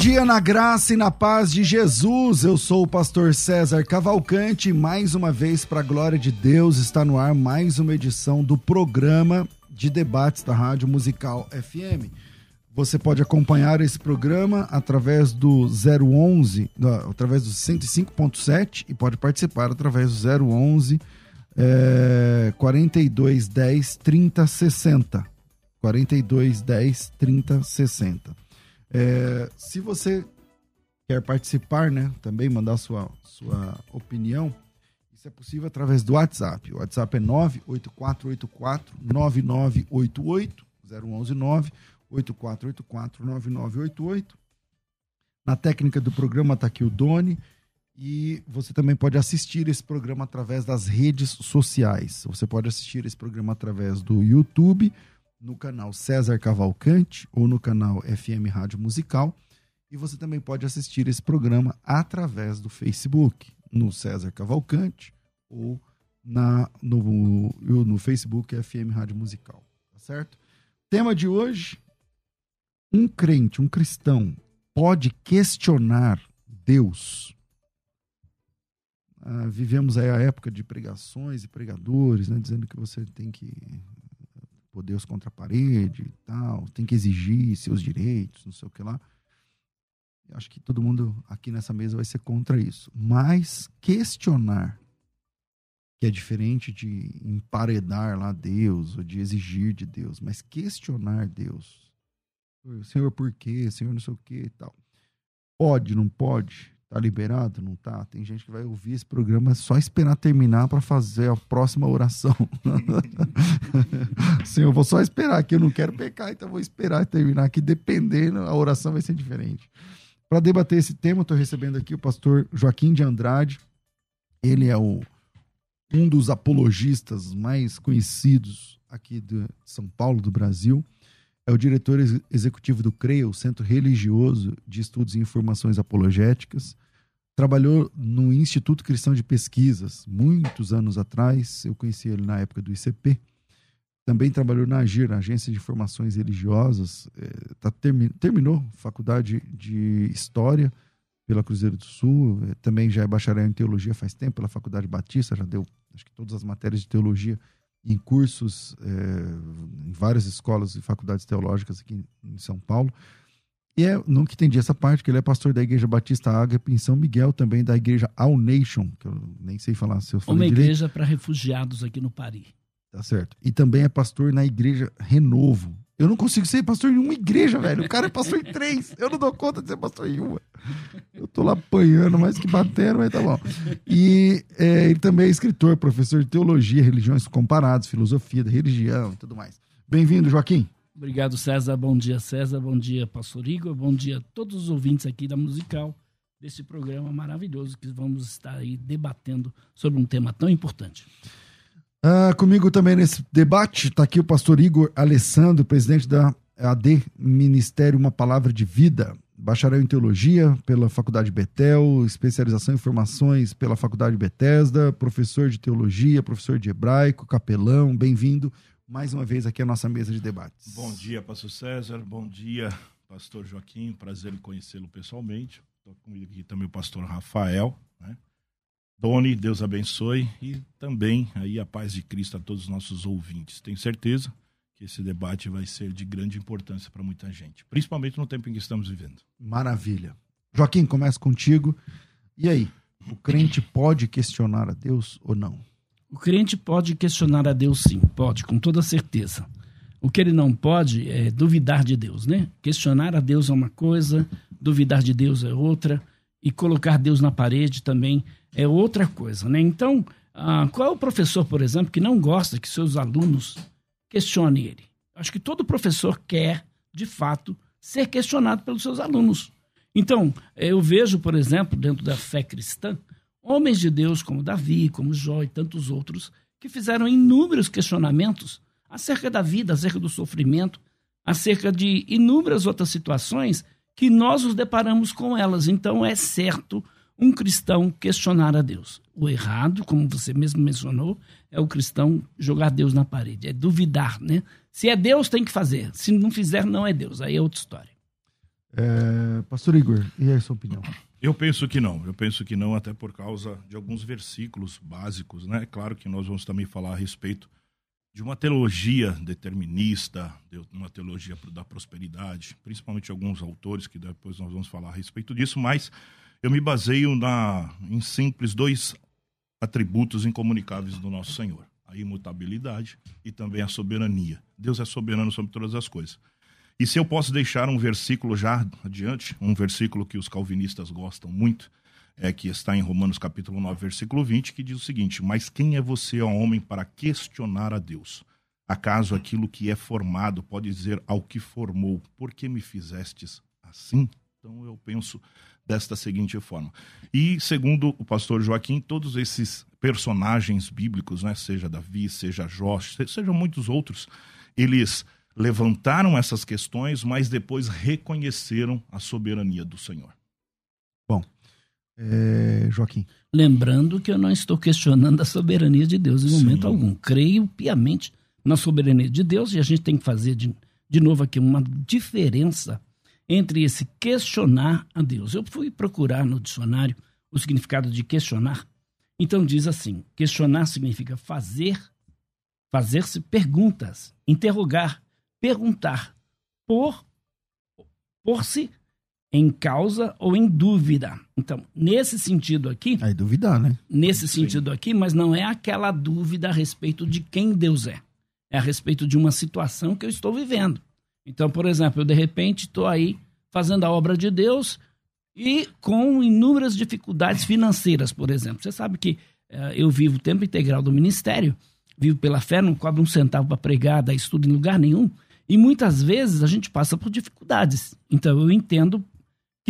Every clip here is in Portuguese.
Dia na graça e na paz de Jesus. Eu sou o pastor César Cavalcante. Mais uma vez, para a glória de Deus, está no ar mais uma edição do programa de debates da Rádio Musical FM. Você pode acompanhar esse programa através do 011, através do 105.7 e pode participar através do 011 é, 4210 3060. 4210 3060. É, se você quer participar, né, também mandar sua, sua opinião, isso é possível através do WhatsApp. O WhatsApp é 98484 9988 011 8484 9988. Na técnica do programa está aqui o Doni. E você também pode assistir esse programa através das redes sociais. Você pode assistir esse programa através do YouTube no canal César Cavalcante ou no canal FM Rádio Musical. E você também pode assistir esse programa através do Facebook, no César Cavalcante ou na, no, no Facebook FM Rádio Musical. Tá certo? Tema de hoje: um crente, um cristão, pode questionar Deus. Ah, vivemos aí a época de pregações e pregadores, né, dizendo que você tem que pôr Deus contra a parede e tal, tem que exigir seus direitos, não sei o que lá. Eu acho que todo mundo aqui nessa mesa vai ser contra isso. Mas questionar, que é diferente de emparedar lá Deus, ou de exigir de Deus, mas questionar Deus. Senhor, por quê? Senhor, não sei o que e tal. Pode, não pode? Tá liberado? Não tá? Tem gente que vai ouvir esse programa só esperar terminar para fazer a próxima oração. Senhor, vou só esperar aqui, eu não quero pecar, então vou esperar terminar aqui, dependendo, a oração vai ser diferente. Para debater esse tema, estou recebendo aqui o pastor Joaquim de Andrade. Ele é o, um dos apologistas mais conhecidos aqui de São Paulo, do Brasil é o diretor executivo do CREA, o Centro Religioso de Estudos e Informações Apologéticas. Trabalhou no Instituto Cristão de Pesquisas, muitos anos atrás. Eu conheci ele na época do ICP. Também trabalhou na AGIR, Agência de Informações Religiosas. É, tá, termi, terminou faculdade de História pela Cruzeiro do Sul. É, também já é bacharel em Teologia faz tempo pela Faculdade Batista. Já deu, acho que todas as matérias de Teologia em cursos é, em várias escolas e faculdades teológicas aqui em São Paulo. E é, nunca entendi essa parte, que ele é pastor da Igreja Batista Ágape em São Miguel, também da Igreja All Nation, que eu nem sei falar se eu falei Uma direito. igreja para refugiados aqui no Paris. Tá certo. E também é pastor na Igreja Renovo, eu não consigo ser pastor em uma igreja, velho. O cara é pastor em três. Eu não dou conta de ser pastor em uma. Eu tô lá apanhando mais que batendo, mas tá bom. E é, ele também é escritor, professor de teologia, religiões comparadas, filosofia da religião e tudo mais. Bem-vindo, Joaquim. Obrigado, César. Bom dia, César. Bom dia, pastor Igor. Bom dia a todos os ouvintes aqui da Musical, desse programa maravilhoso que vamos estar aí debatendo sobre um tema tão importante. Ah, comigo também nesse debate está aqui o pastor Igor Alessandro, presidente da AD Ministério Uma Palavra de Vida, bacharel em Teologia pela Faculdade Betel, especialização em Informações pela Faculdade Bethesda, professor de Teologia, professor de Hebraico, capelão, bem-vindo mais uma vez aqui à nossa mesa de debates. Bom dia, pastor César, bom dia, pastor Joaquim, prazer em conhecê-lo pessoalmente. Estou comigo aqui também o pastor Rafael, né? Doni, Deus abençoe e também aí a paz de Cristo a todos os nossos ouvintes. Tenho certeza que esse debate vai ser de grande importância para muita gente, principalmente no tempo em que estamos vivendo. Maravilha. Joaquim, começa contigo. E aí, o crente pode questionar a Deus ou não? O crente pode questionar a Deus sim, pode, com toda certeza. O que ele não pode é duvidar de Deus, né? Questionar a Deus é uma coisa, duvidar de Deus é outra, e colocar Deus na parede também é outra coisa, né? Então, ah, qual é o professor, por exemplo, que não gosta que seus alunos questionem ele? Acho que todo professor quer, de fato, ser questionado pelos seus alunos. Então, eu vejo, por exemplo, dentro da fé cristã, homens de Deus como Davi, como Jó e tantos outros, que fizeram inúmeros questionamentos acerca da vida, acerca do sofrimento, acerca de inúmeras outras situações que nós nos deparamos com elas. Então, é certo um cristão questionar a Deus. O errado, como você mesmo mencionou, é o cristão jogar Deus na parede, é duvidar, né? Se é Deus, tem que fazer. Se não fizer, não é Deus. Aí é outra história. É, Pastor Igor, e aí a sua opinião? Eu penso que não. Eu penso que não, até por causa de alguns versículos básicos, né? Claro que nós vamos também falar a respeito de uma teologia determinista, de uma teologia da prosperidade, principalmente alguns autores que depois nós vamos falar a respeito disso, mas eu me baseio na, em simples dois atributos incomunicáveis do nosso Senhor: a imutabilidade e também a soberania. Deus é soberano sobre todas as coisas. E se eu posso deixar um versículo já adiante, um versículo que os calvinistas gostam muito, é que está em Romanos capítulo 9, versículo 20, que diz o seguinte: Mas quem é você, ó homem, para questionar a Deus? Acaso aquilo que é formado pode dizer ao que formou, por que me fizestes assim? Então eu penso desta seguinte forma. E segundo o pastor Joaquim, todos esses personagens bíblicos, né, seja Davi, seja Jó, sejam muitos outros, eles levantaram essas questões, mas depois reconheceram a soberania do Senhor. Bom, é, Joaquim. Lembrando que eu não estou questionando a soberania de Deus em momento Sim. algum. Creio piamente na soberania de Deus e a gente tem que fazer de, de novo aqui uma diferença entre esse questionar a Deus. Eu fui procurar no dicionário o significado de questionar. Então diz assim: questionar significa fazer, fazer-se perguntas, interrogar, perguntar, por por-se em causa ou em dúvida. Então, nesse sentido aqui. Aí duvidar, né? Nesse Sim. sentido aqui, mas não é aquela dúvida a respeito de quem Deus é. É a respeito de uma situação que eu estou vivendo. Então, por exemplo, eu de repente estou aí fazendo a obra de Deus e com inúmeras dificuldades financeiras, por exemplo. Você sabe que uh, eu vivo o tempo integral do ministério, vivo pela fé, não cobro um centavo para pregar, dar estudo em lugar nenhum. E muitas vezes a gente passa por dificuldades. Então eu entendo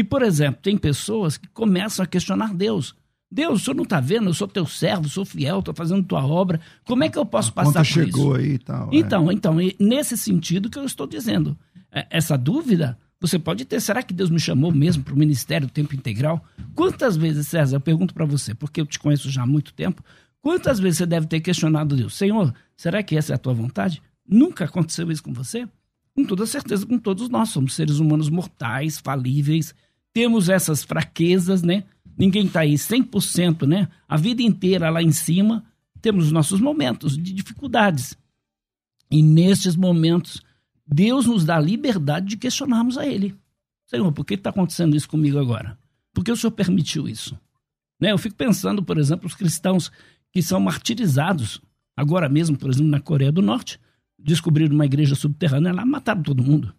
que, por exemplo, tem pessoas que começam a questionar Deus. Deus, o senhor não está vendo? Eu sou teu servo, sou fiel, estou fazendo tua obra. Como é que eu posso a passar por chegou isso? aí e tal. Então, é. então, nesse sentido que eu estou dizendo. É, essa dúvida você pode ter. Será que Deus me chamou mesmo para o ministério tempo integral? Quantas vezes, César, eu pergunto para você, porque eu te conheço já há muito tempo, quantas vezes você deve ter questionado Deus? Senhor, será que essa é a tua vontade? Nunca aconteceu isso com você? Com toda certeza, com todos nós. Somos seres humanos mortais, falíveis, temos essas fraquezas, né? Ninguém está aí 100%, né? A vida inteira lá em cima, temos os nossos momentos de dificuldades. E nestes momentos, Deus nos dá a liberdade de questionarmos a Ele. Senhor, por que está acontecendo isso comigo agora? Por que o Senhor permitiu isso? Né? Eu fico pensando, por exemplo, os cristãos que são martirizados, agora mesmo, por exemplo, na Coreia do Norte, descobriram uma igreja subterrânea lá, mataram todo mundo.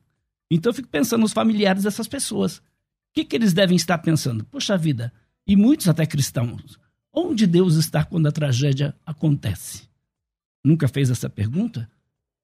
Então eu fico pensando nos familiares dessas pessoas. O que, que eles devem estar pensando? Poxa vida, e muitos até cristãos, onde Deus está quando a tragédia acontece? Nunca fez essa pergunta?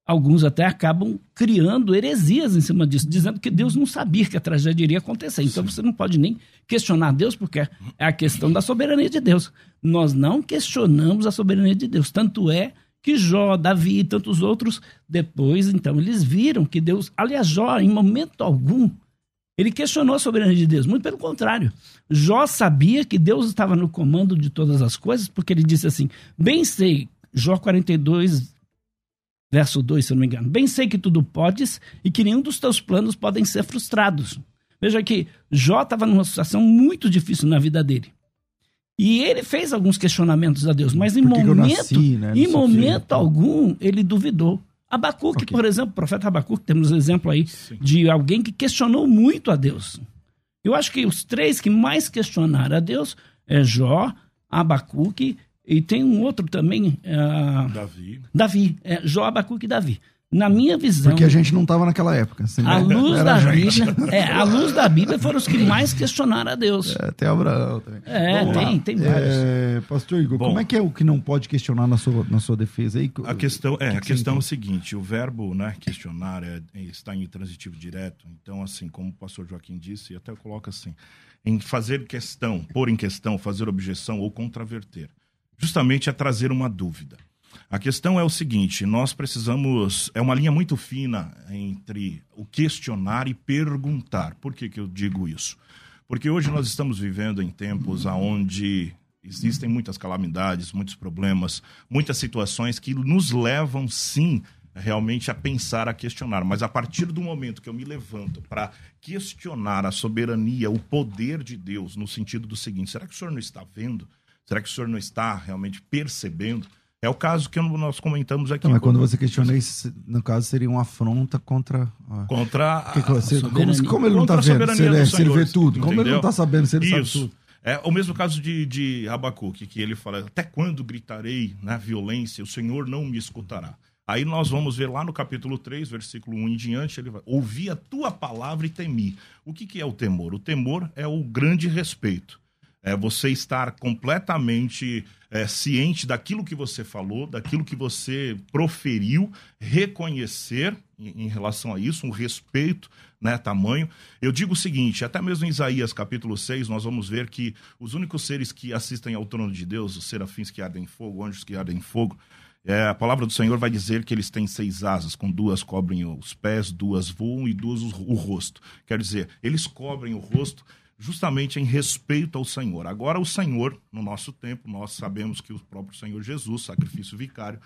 Alguns até acabam criando heresias em cima disso, dizendo que Deus não sabia que a tragédia iria acontecer. Então Sim. você não pode nem questionar Deus, porque é a questão da soberania de Deus. Nós não questionamos a soberania de Deus. Tanto é que Jó, Davi e tantos outros, depois, então, eles viram que Deus. Aliás, Jó, em momento algum, ele questionou a soberania de Deus. Muito pelo contrário. Jó sabia que Deus estava no comando de todas as coisas, porque ele disse assim: Bem sei, Jó 42, verso 2, se eu não me engano. Bem sei que tudo podes e que nenhum dos teus planos podem ser frustrados. Veja que Jó estava numa situação muito difícil na vida dele. E ele fez alguns questionamentos a Deus, mas em momento, nasci, né? em momento algum ele duvidou. Abacuque, Ok. por exemplo, o profeta Abacuque, temos um exemplo aí Sim. de alguém que questionou muito a Deus. Eu acho que os três que mais questionaram a Deus é Jó, Abacuque e tem um outro também, é, Davi. Davi. É, Jó, Abacuque e Davi. Na minha visão, Porque a gente não estava naquela época. assim, a né? luz Era da a gente. Bíblia, é, a luz da Bíblia foram os que mais questionaram a Deus. É, tem Abraão também. É, Vamos lá. tem, tem vários. É, Pastor Igor, Bom. como é que é o que não pode questionar na sua, na sua defesa aí? A questão é, que a que questão é o seguinte, o verbo, né, questionar é, é- está em transitivo direto. Então, assim, como o pastor Joaquim disse, e até eu coloco assim, em fazer questão, pôr em questão, fazer objeção ou contraverter. Justamente é trazer uma dúvida. A questão é o seguinte, nós precisamos, é uma linha muito fina entre o questionar e perguntar. Por que que eu digo isso? Porque hoje nós estamos vivendo em tempos onde existem muitas calamidades, muitos problemas, muitas situações que nos levam, sim, realmente a pensar, a questionar. Mas a partir do momento que eu me levanto para questionar a soberania, o poder de Deus, no sentido do seguinte: será que o senhor não está vendo? Será que o senhor não está realmente percebendo? É o caso que nós comentamos aqui. Não, mas quando você questiona isso, no caso, seria uma afronta contra. Contra a, que você- como, soberania. como ele não está a vendo? Se ele, se ele vê tudo. Como ele não entendeu? está sabendo se ele sabe Isso. tudo? É o mesmo caso de, de Abacuque, que ele fala: Até quando gritarei na violência? O Senhor não me escutará. Aí nós vamos ver lá no capítulo 3, versículo 1 em diante, ele vai: Ouvi a tua palavra e temi. O que, que é o temor? O temor é o grande respeito. É você estar completamente é, ciente daquilo que você falou, daquilo que você proferiu, reconhecer em, relação a isso, um respeito, né, tamanho. Eu digo o seguinte, até mesmo em Isaías capítulo 6, nós vamos ver que os únicos seres que assistem ao trono de Deus, os serafins que ardem em fogo, anjos que ardem em fogo, é, a palavra do Senhor vai dizer que eles têm seis asas, com duas cobrem os pés, duas voam e duas o rosto. Quer dizer, eles cobrem o rosto justamente em respeito ao Senhor. Agora, o Senhor, no nosso tempo, nós sabemos que o próprio Senhor Jesus, sacrifício vicário,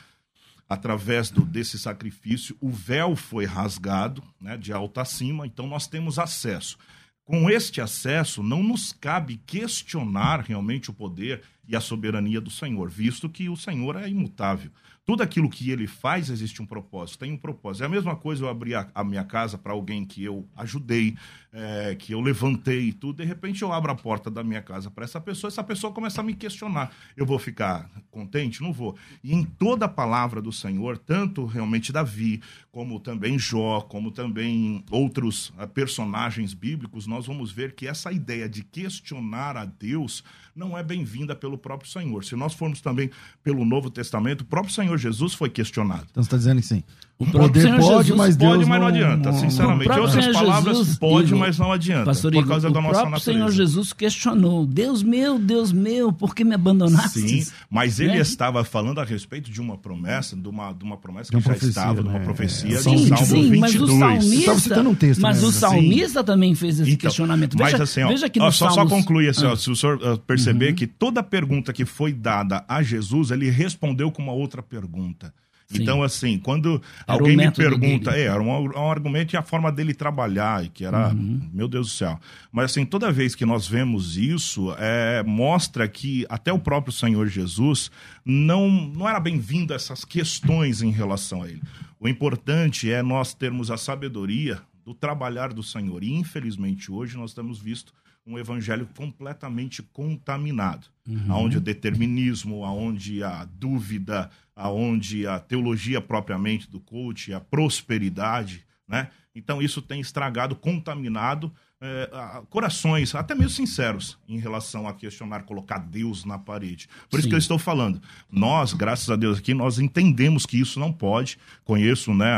através do, desse sacrifício, o véu foi rasgado, né, de alto a cima, então nós temos acesso. Com este acesso, não nos cabe questionar realmente o poder e a soberania do Senhor, visto que o Senhor é imutável. Tudo aquilo que ele faz existe um propósito, tem um propósito. É a mesma coisa eu abrir a, a minha casa para alguém que eu ajudei, é, que eu levantei e tudo, de repente eu abro a porta da minha casa para essa pessoa, essa pessoa começa a me questionar. Eu vou ficar contente? Não vou. E em toda a palavra do Senhor, tanto realmente Davi, como também Jó, como também outros ah, personagens bíblicos, nós vamos ver que essa ideia de questionar a Deus não é bem-vinda pelo próprio Senhor. Se nós formos também pelo Novo Testamento, o próprio Senhor Jesus foi questionado. Então você está dizendo assim: o poder Senhor pode, Jesus mas Deus Pode, mas não, não adianta, não- sinceramente. Próprio Outras Senhor palavras, Jesus, pode, Igor, mas não adianta. Pastor por Igor, causa da o nossa próprio natureza. Senhor Jesus questionou: Deus meu, Deus meu, por que me abandonaste? Sim, mas ele Né? estava falando a respeito de uma promessa, de uma, de uma promessa De uma que já profecia, estava, de uma né? profecia É, Salmo Sim, 22. Salmo sim, mas o 22. salmista, citando um texto, mas né? o Sim. salmista também fez esse Então, questionamento. Mas Veja, assim, ó, veja que ó, no só, só Salmos- concluir assim, ó, Ah. se o senhor uh, perceber que toda pergunta que foi dada a Jesus, ele respondeu com uma outra pergunta. Sim. Então, assim, quando Era alguém me pergunta, dele. é, era um, um argumento e a forma dele trabalhar, que era, Uhum. meu Deus do céu. Mas, assim, toda vez que nós vemos isso, é, mostra que até o próprio Senhor Jesus não, não era bem-vindo a essas questões em relação a ele. O importante é nós termos a sabedoria do trabalhar do Senhor. E, infelizmente, hoje nós temos visto um evangelho completamente contaminado, aonde o determinismo, aonde a dúvida, aonde a teologia propriamente do coach, a prosperidade, né? Então isso tem estragado, contaminado eh, a- corações, até mesmo sinceros, em relação a questionar, colocar Deus na parede. Por isso Sim. que eu estou falando. Nós, graças a Deus aqui, nós entendemos que isso não pode. Conheço, né?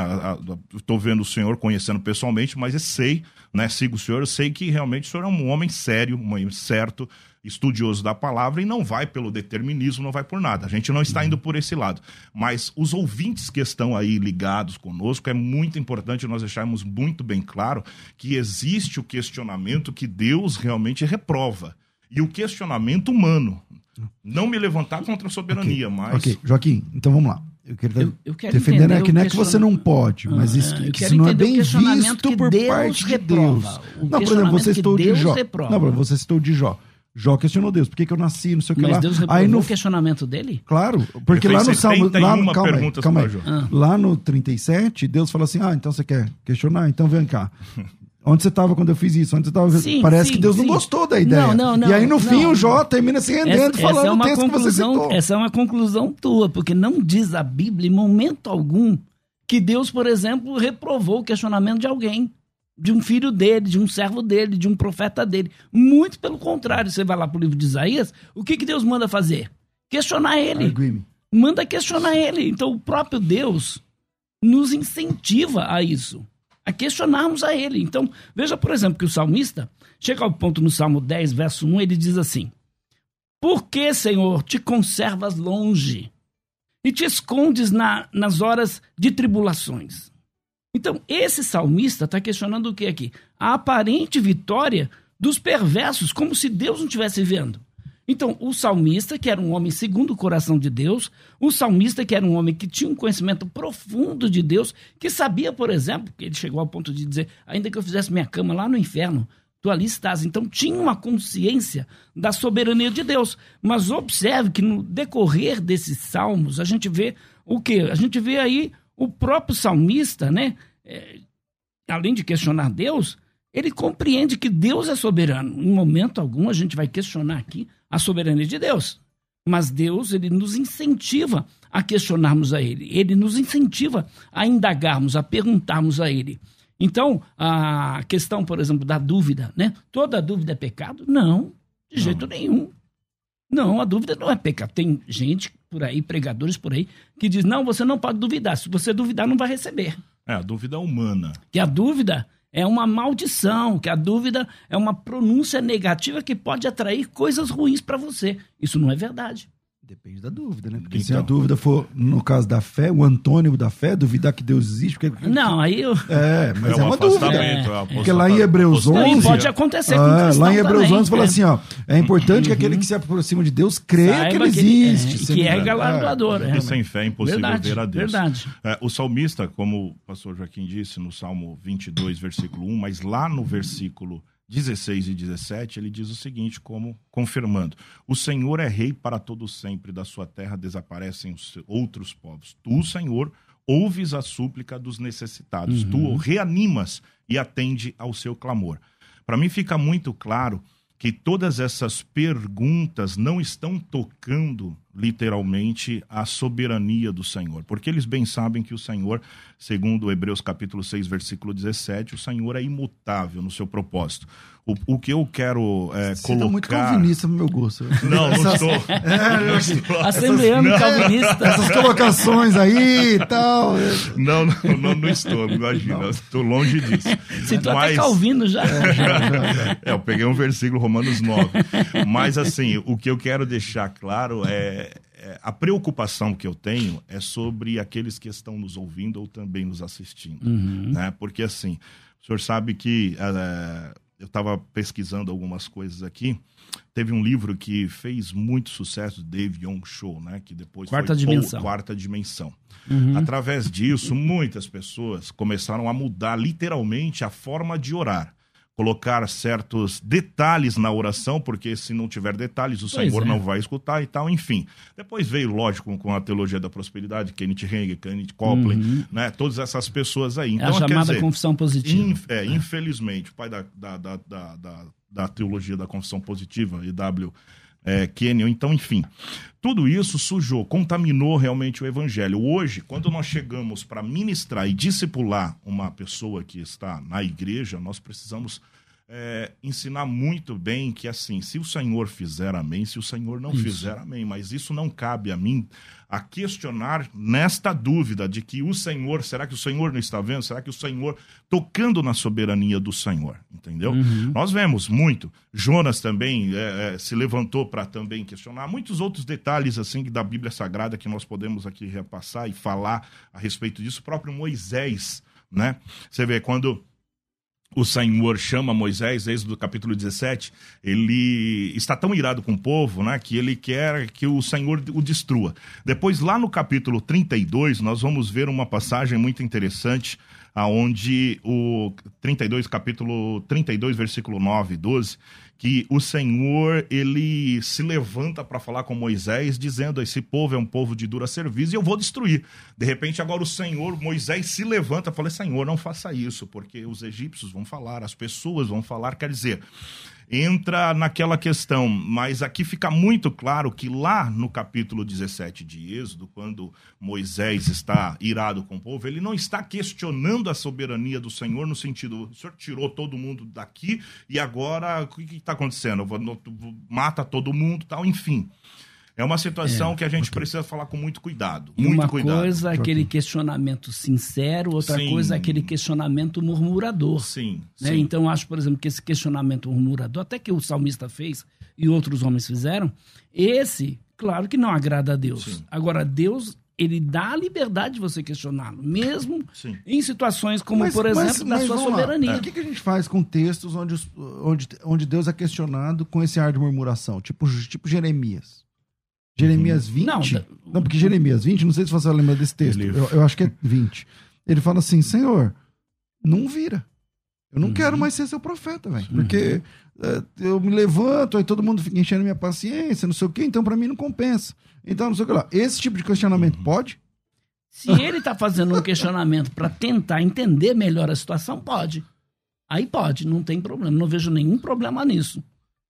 Estou vendo o senhor conhecendo pessoalmente, mas eu sei, né? Sigo o senhor, eu sei que realmente o senhor é um homem sério, um homem certo, estudioso da palavra e não vai pelo determinismo, não vai por nada. A gente não está indo por esse lado. Mas os ouvintes que estão aí ligados conosco, é muito importante nós deixarmos muito bem claro que existe o questionamento que Deus realmente reprova. E o questionamento humano. Não me levantar contra a soberania, mas. Ok, Joaquim, então vamos lá. Eu quero, Eu- eu quero defendendo entender é que não é que você não pode, mas Ah, isso, que isso não é bem questionamento visto que por Deus parte de reprova. Deus. O Não, por exemplo, você que citou de Deus Jó. reprova. Não, por exemplo, você citou de Jó. Jó questionou Deus, por que, que eu nasci, não sei o que Mas lá. Deus reprovou Aí no o questionamento dele? Claro, porque lá no Salmo. Lá, 71 calma aí, calma aí. Ah. Lá no 37, Deus fala assim: Ah, então você quer questionar? Então vem cá. Onde você estava quando eu fiz isso? Onde você tava... Sim, Parece sim, que Deus sim. não gostou da ideia. Não, não, não, e aí no fim não. o Jó termina se rendendo, falando é o uma texto que você citou. essa é uma conclusão tua, porque não diz a Bíblia em momento algum que Deus, por exemplo, reprovou o questionamento de alguém, de um filho dele, de um servo dele, de um profeta dele. Muito pelo contrário, você vai lá pro livro de Isaías, o que, que Deus manda fazer? Questionar ele. Manda questionar ele. Então o próprio Deus nos incentiva a isso, a questionarmos a ele. Então, veja, por exemplo, que o salmista chega ao ponto no Salmo 10, verso 1, ele diz assim: Por que, Senhor, te conservas longe e te escondes na- nas horas de tribulações? Então, esse salmista está questionando o que aqui? A aparente vitória dos perversos, como se Deus não estivesse vendo. Então, o salmista, que era um homem segundo o coração de Deus, o salmista, que era um homem que tinha um conhecimento profundo de Deus, que sabia, por exemplo, que ele chegou ao ponto de dizer: ainda que eu fizesse minha cama lá no inferno, tu ali estás. Então, tinha uma consciência da soberania de Deus. Mas observe que no decorrer desses salmos, a gente vê o quê? A gente vê aí o próprio salmista, né? É, além de questionar Deus, ele compreende que Deus é soberano. Em momento algum a gente vai questionar aqui a soberania de Deus. Mas Deus, ele nos incentiva a questionarmos a ele. Ele nos incentiva a indagarmos, a perguntarmos a ele. Então, a questão, por exemplo, da dúvida, né? Toda dúvida é pecado? Não, de jeito nenhum. Não, a dúvida não é pecado. Tem gente por aí, pregadores por aí, que diz: não, você não pode duvidar. Se você duvidar, não vai receber É, a dúvida humana. que a dúvida é uma maldição, que a dúvida é uma pronúncia negativa que pode atrair coisas ruins para você. Isso não é verdade. Depende da dúvida, né? Porque se Então. a dúvida for, no caso da fé, o antônimo da fé, duvidar que Deus existe. Porque... Não, aí eu... É, mas é, um uma dúvida. É. é Porque lá em Hebreus apostasia. 11, Não, e pode acontecer com Ah, lá em Hebreus também, 11 fala é. assim, ó, é importante que aquele que se aproxima de Deus creia Saiba que ele que ele- existe. é, Se que é galardoador. Porque é. sem fé é impossível Verdade, ver a Deus. verdade. É, o salmista, como o pastor Joaquim disse no Salmo 22, versículo 1, mas lá no versículo 16 e 17, ele diz o seguinte, como confirmando: O Senhor é rei para todo sempre, da sua terra desaparecem os outros povos. Tu, Senhor, ouves a súplica dos necessitados, tu reanimas e atende ao seu clamor. Para mim fica muito claro que todas essas perguntas não estão tocando literalmente a soberania do Senhor, porque eles bem sabem que o Senhor, segundo Hebreus capítulo 6, versículo 17, o Senhor é imutável no seu propósito. O, o que eu quero é, Você tá muito é colocar... calvinista no meu gosto. Não, não Essas- estou. É, Não estou. Assembleano Não. calvinista. Essas colocações aí e tal. é. Não, não, não, não estou, imagina, estou longe disso. Citou até Mas- Calvino já. É, eu peguei um versículo, Romanos 9. Mas, assim, o que eu quero deixar claro é, é a preocupação que eu tenho é sobre aqueles que estão nos ouvindo ou também nos assistindo. Né? Porque, assim, o senhor sabe que eh, eu estava pesquisando algumas coisas aqui. Teve um livro que fez muito sucesso, Dave Young Show, né? Que depois Quarta foi Dimensão. Paul- Quarta Dimensão. Uhum. Através disso, muitas pessoas começaram a mudar literalmente a forma de orar. Colocar certos detalhes na oração, porque se não tiver detalhes, o Pois Senhor é. não vai escutar e tal, enfim. Depois veio, lógico, com a teologia da prosperidade, Kenneth Hagin, Kenneth Copeland, né? Todas essas pessoas aí. Uhum. É a Então, chamada dizer, confissão positiva. Inf- é, infelizmente, o pai da, da, da, da, da- da teologia da confissão positiva, E.W. É, então, enfim. Tudo isso sujou, contaminou realmente o evangelho. Hoje, quando nós chegamos para ministrar e discipular uma pessoa que está na igreja, nós precisamos é, ensinar muito bem que, assim, se o Senhor fizer amém, se o Senhor não fizer amém, mas isso não cabe a mim a questionar nesta dúvida de que o Senhor, será que o Senhor não está vendo? Será que o Senhor, tocando na soberania do Senhor, entendeu? Nós vemos muito. Jonas também é, é, se levantou para também questionar. Muitos outros detalhes, assim, da Bíblia Sagrada que nós podemos aqui repassar e falar a respeito disso. O próprio Moisés, né? Você vê, quando o Senhor chama Moisés, desde o capítulo 17, ele está tão irado com o povo, né, que ele quer que o Senhor o destrua. Depois, lá no capítulo 32, nós vamos ver uma passagem muito interessante, aonde o 32, capítulo 32, versículo 9 e 12, que o Senhor ele se levanta para falar com Moisés, dizendo: esse povo é um povo de dura serviço e eu vou destruir. De repente, agora o Senhor, Moisés se levanta e fala: Senhor, não faça isso, porque os egípcios vão falar, as pessoas vão falar. Quer dizer, entra naquela questão, mas aqui fica muito claro que lá no capítulo 17 de Êxodo, quando Moisés está irado com o povo, ele não está questionando a soberania do Senhor no sentido, o Senhor tirou todo mundo daqui e agora o que está acontecendo? Mata todo mundo, tal, enfim. É uma situação é, que a gente okay. precisa falar com muito cuidado. E muito uma cuidado. coisa é aquele questionamento sincero, outra Sim. coisa é aquele questionamento murmurador. Sim, né? Sim. Então, acho, por exemplo, que esse questionamento murmurador, até que o salmista fez e outros homens fizeram, esse, claro que não agrada a Deus. Sim. Agora, Deus ele dá a liberdade de você questioná-lo, mesmo Sim. em situações como, mas, por exemplo, mas, da mas sua soberania. É. O que, que, a gente faz com textos onde, onde, onde Deus é questionado com esse ar de murmuração? Tipo, tipo Jeremias. Jeremias 20. Não, não, porque Jeremias 20, não sei se você vai lembrar desse texto. Eu, eu, acho que é 20. Ele fala assim: Senhor, não vira. Eu não uhum. quero mais ser seu profeta, velho. Porque é, eu me levanto, aí todo mundo fica enchendo minha paciência, não sei o quê, então para mim não compensa. Então, não sei o que lá. Esse tipo de questionamento uhum. pode? Se ele está fazendo um questionamento para tentar entender melhor a situação, pode. Aí pode, não tem problema. Não vejo nenhum problema nisso.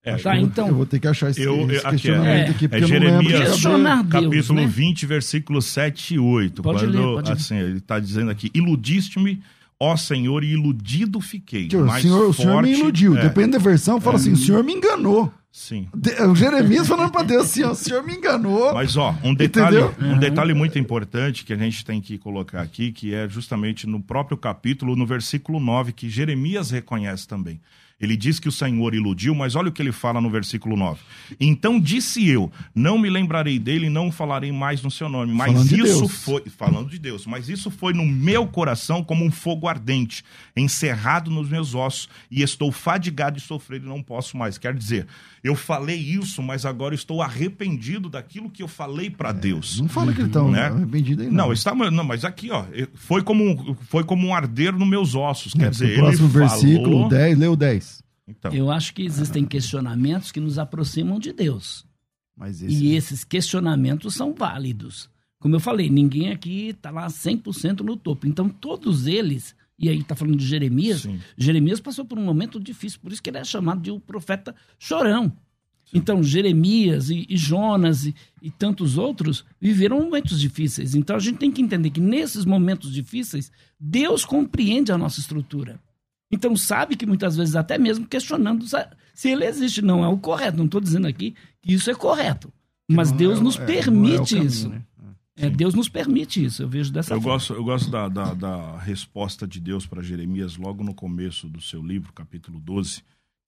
É, tá, eu, então, eu vou ter que achar esse, eu, esse questionamento é, aqui, porque é Jeremias, eu não capítulo né? 20, versículo 7 e 8. Pode quando, ler, pode assim, ele está dizendo aqui, iludiste-me, ó Senhor, e iludido fiquei. Tio, o, senhor, forte, o senhor me iludiu. É, Depende da versão, fala assim, o senhor me enganou. Sim. De, o Jeremias falando para Deus assim, ó, o senhor me enganou. Mas, ó, um detalhe, um detalhe muito importante que a gente tem que colocar aqui, que é justamente no próprio capítulo, no versículo 9, que Jeremias reconhece também. Ele diz que o Senhor iludiu, mas olha o que ele fala no versículo 9. Então disse eu: Não me lembrarei dele, não falarei mais no seu nome. Mas falando isso foi. Falando de Deus, mas isso foi no meu coração como um fogo ardente, encerrado nos meus ossos, e estou fadigado de sofrer e não posso mais. Quer dizer, eu falei isso, mas agora estou arrependido daquilo que eu falei para é, Deus. Não fala que ele está né? arrependido aí, não. Não, está, não, mas aqui, ó, foi como, foi como um arder nos meus ossos. Quer é, dizer, ele próximo falou... versículo 10, leu 10. Então. Eu acho que existem questionamentos que nos aproximam de Deus. Esse... E esses questionamentos são válidos. Como eu falei, ninguém aqui está lá 100% no topo. Então, todos eles, e aí está falando de Jeremias, Sim. Jeremias passou por um momento difícil, por isso que ele é chamado de o um profeta chorão. Sim. Então, Jeremias e, e Jonas e, e tantos outros viveram momentos difíceis. Então, a gente tem que entender que nesses momentos difíceis, Deus compreende a nossa estrutura. Então sabe que muitas vezes até mesmo questionando se ele existe. Não é o correto. Não estou dizendo aqui que isso é correto. Mas não Deus é, nos é, permite é caminho, isso. Né? É, Deus nos permite isso, eu vejo dessa eu forma. Gosto, eu gosto da, da, da resposta de Deus para Jeremias logo no começo do seu livro, capítulo 12,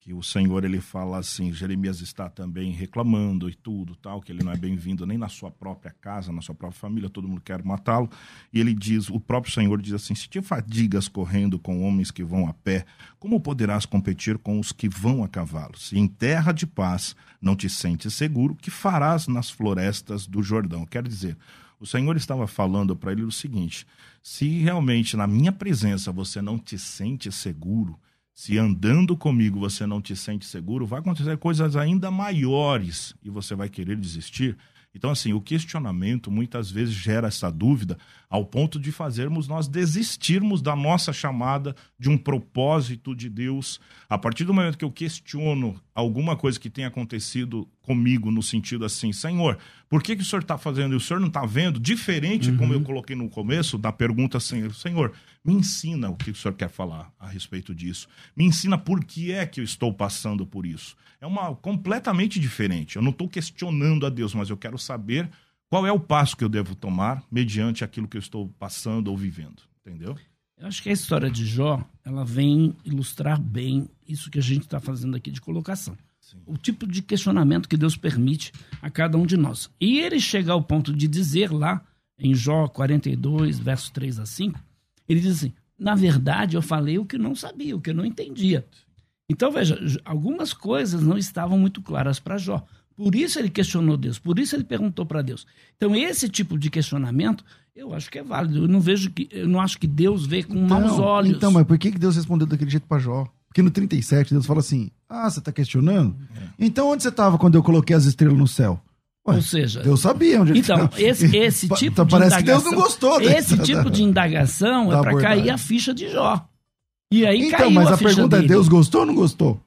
que o Senhor ele fala assim, Jeremias está também reclamando e tudo, tal, que ele não é bem-vindo nem na sua própria casa, na sua própria família, todo mundo quer matá-lo. E ele diz, o próprio Senhor diz assim: "Se te fadigas correndo com homens que vão a pé, como poderás competir com os que vão a cavalo? Se em terra de paz não te sentes seguro, que farás nas florestas do Jordão?" Quer dizer, o Senhor estava falando para ele o seguinte: se realmente na minha presença você não te sente seguro, se andando comigo você não te sente seguro, vai acontecer coisas ainda maiores e você vai querer desistir. Então, assim, o questionamento muitas vezes gera essa dúvida ao ponto de fazermos nós desistirmos da nossa chamada, de um propósito de Deus. A partir do momento que eu questiono alguma coisa que tenha acontecido comigo, no sentido assim, Senhor, por que, que o Senhor está fazendo e o Senhor não está vendo? Diferente, uhum. como eu coloquei no começo, da pergunta assim, Senhor, me ensina o que o Senhor quer falar a respeito disso. Me ensina por que é que eu estou passando por isso. É uma completamente diferente. Eu não estou questionando a Deus, mas eu quero saber qual é o passo que eu devo tomar mediante aquilo que eu estou passando ou vivendo. Entendeu? Eu acho que a história de Jó, ela vem ilustrar bem isso que a gente está fazendo aqui de colocação. Sim. O tipo de questionamento que Deus permite a cada um de nós. E ele chega ao ponto de dizer lá, em Jó 42, verso 3 a 5, ele diz assim: na verdade, eu falei o que não sabia, o que eu não entendia. Então, veja, algumas coisas não estavam muito claras para Jó. Por isso ele questionou Deus, por isso ele perguntou para Deus. Então, esse tipo de questionamento, eu acho que é válido. Eu não vejo que, eu não acho que Deus vê com então, maus olhos. Então, mas por que Deus respondeu daquele jeito para Jó? Porque no 37 Deus fala assim: Ah, você tá questionando? Então onde você tava quando eu coloquei as estrelas no céu? Ué, Ou seja, Deus sabia onde ele Então, tava. esse, esse tipo então de parece que Deus indagação. não gostou dessa- Esse tipo de indagação da é para abordagem. cair a ficha de Jó. E aí Então, mas a, a pergunta dele. é: Deus gostou ou não gostou?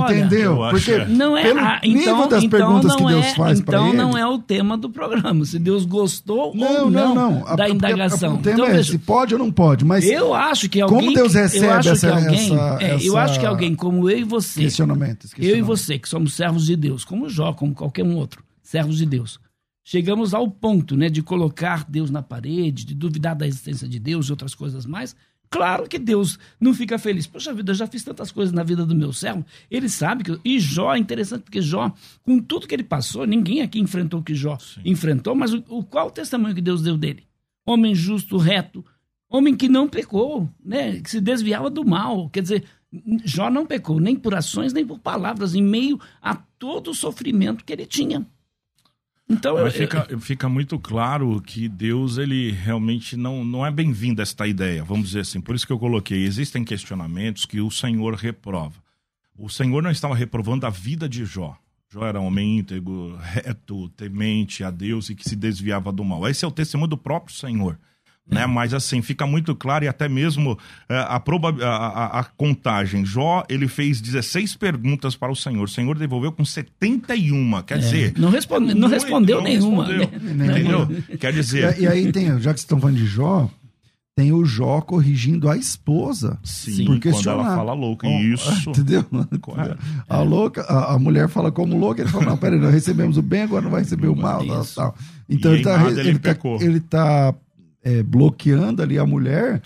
Olha, Entendeu? eu acho Porque que- Não é pelo nível então, das então perguntas não que Deus é, faz então ele. não é o tema do programa. Se Deus gostou Não, ou não, não, não. A- da a- indagação. O tema então, é veja, se pode ou não pode, mas eu acho que Como alguém Deus eu recebe acho essa- que alguém, essa- é, eu acho que alguém como eu e você, questionamento. esse eu e questionamento. você que somos servos de Deus, como Jó, como qualquer um outro, servos de Deus, chegamos ao ponto, né, de colocar Deus na parede, de duvidar da existência de Deus e outras coisas mais. Claro que Deus não fica feliz. Poxa vida, eu já fiz tantas coisas na vida do meu servo. Ele sabe que. E Jó é interessante porque Jó, com tudo que ele passou, ninguém aqui enfrentou o que Jó enfrentou, mas o, o- qual o testemunho que Deus deu dele? Homem justo, reto, homem que não pecou, né? Que se desviava do mal. Quer dizer, Jó não pecou nem por ações, nem por palavras, em meio a todo o sofrimento que ele tinha. Então, eu, Mas fica, fica muito claro que Deus, ele realmente não, não é bem-vindo a esta ideia, vamos dizer assim. Por isso que eu coloquei, existem questionamentos que o Senhor reprova. O Senhor não estava reprovando a vida de Jó. Jó era um homem íntegro, reto, temente a Deus e que se desviava do mal. Esse é o testemunho do próprio Senhor. Né? Mas assim, fica muito claro e até mesmo eh, a, proba- a, a- a contagem. Jó, ele fez 16 perguntas para o Senhor. O Senhor devolveu com 71. Quer dizer, não, responde, não muito- respondeu não nenhuma. respondeu. né? Entendeu? Quer E, dizer, e aí tem, já que vocês estão falando de Jó, tem o Jó corrigindo a esposa. sim, por quando ela fala louca. Ó, Isso. Entendeu? Correto. A, louca, a, a mulher fala como louca, ele fala, não, peraí, nós recebemos o bem, agora não vai receber o mal. Tal, tal. Então E ele tá, nada ele, ele tá, ele tá, é, bloqueando ali a mulher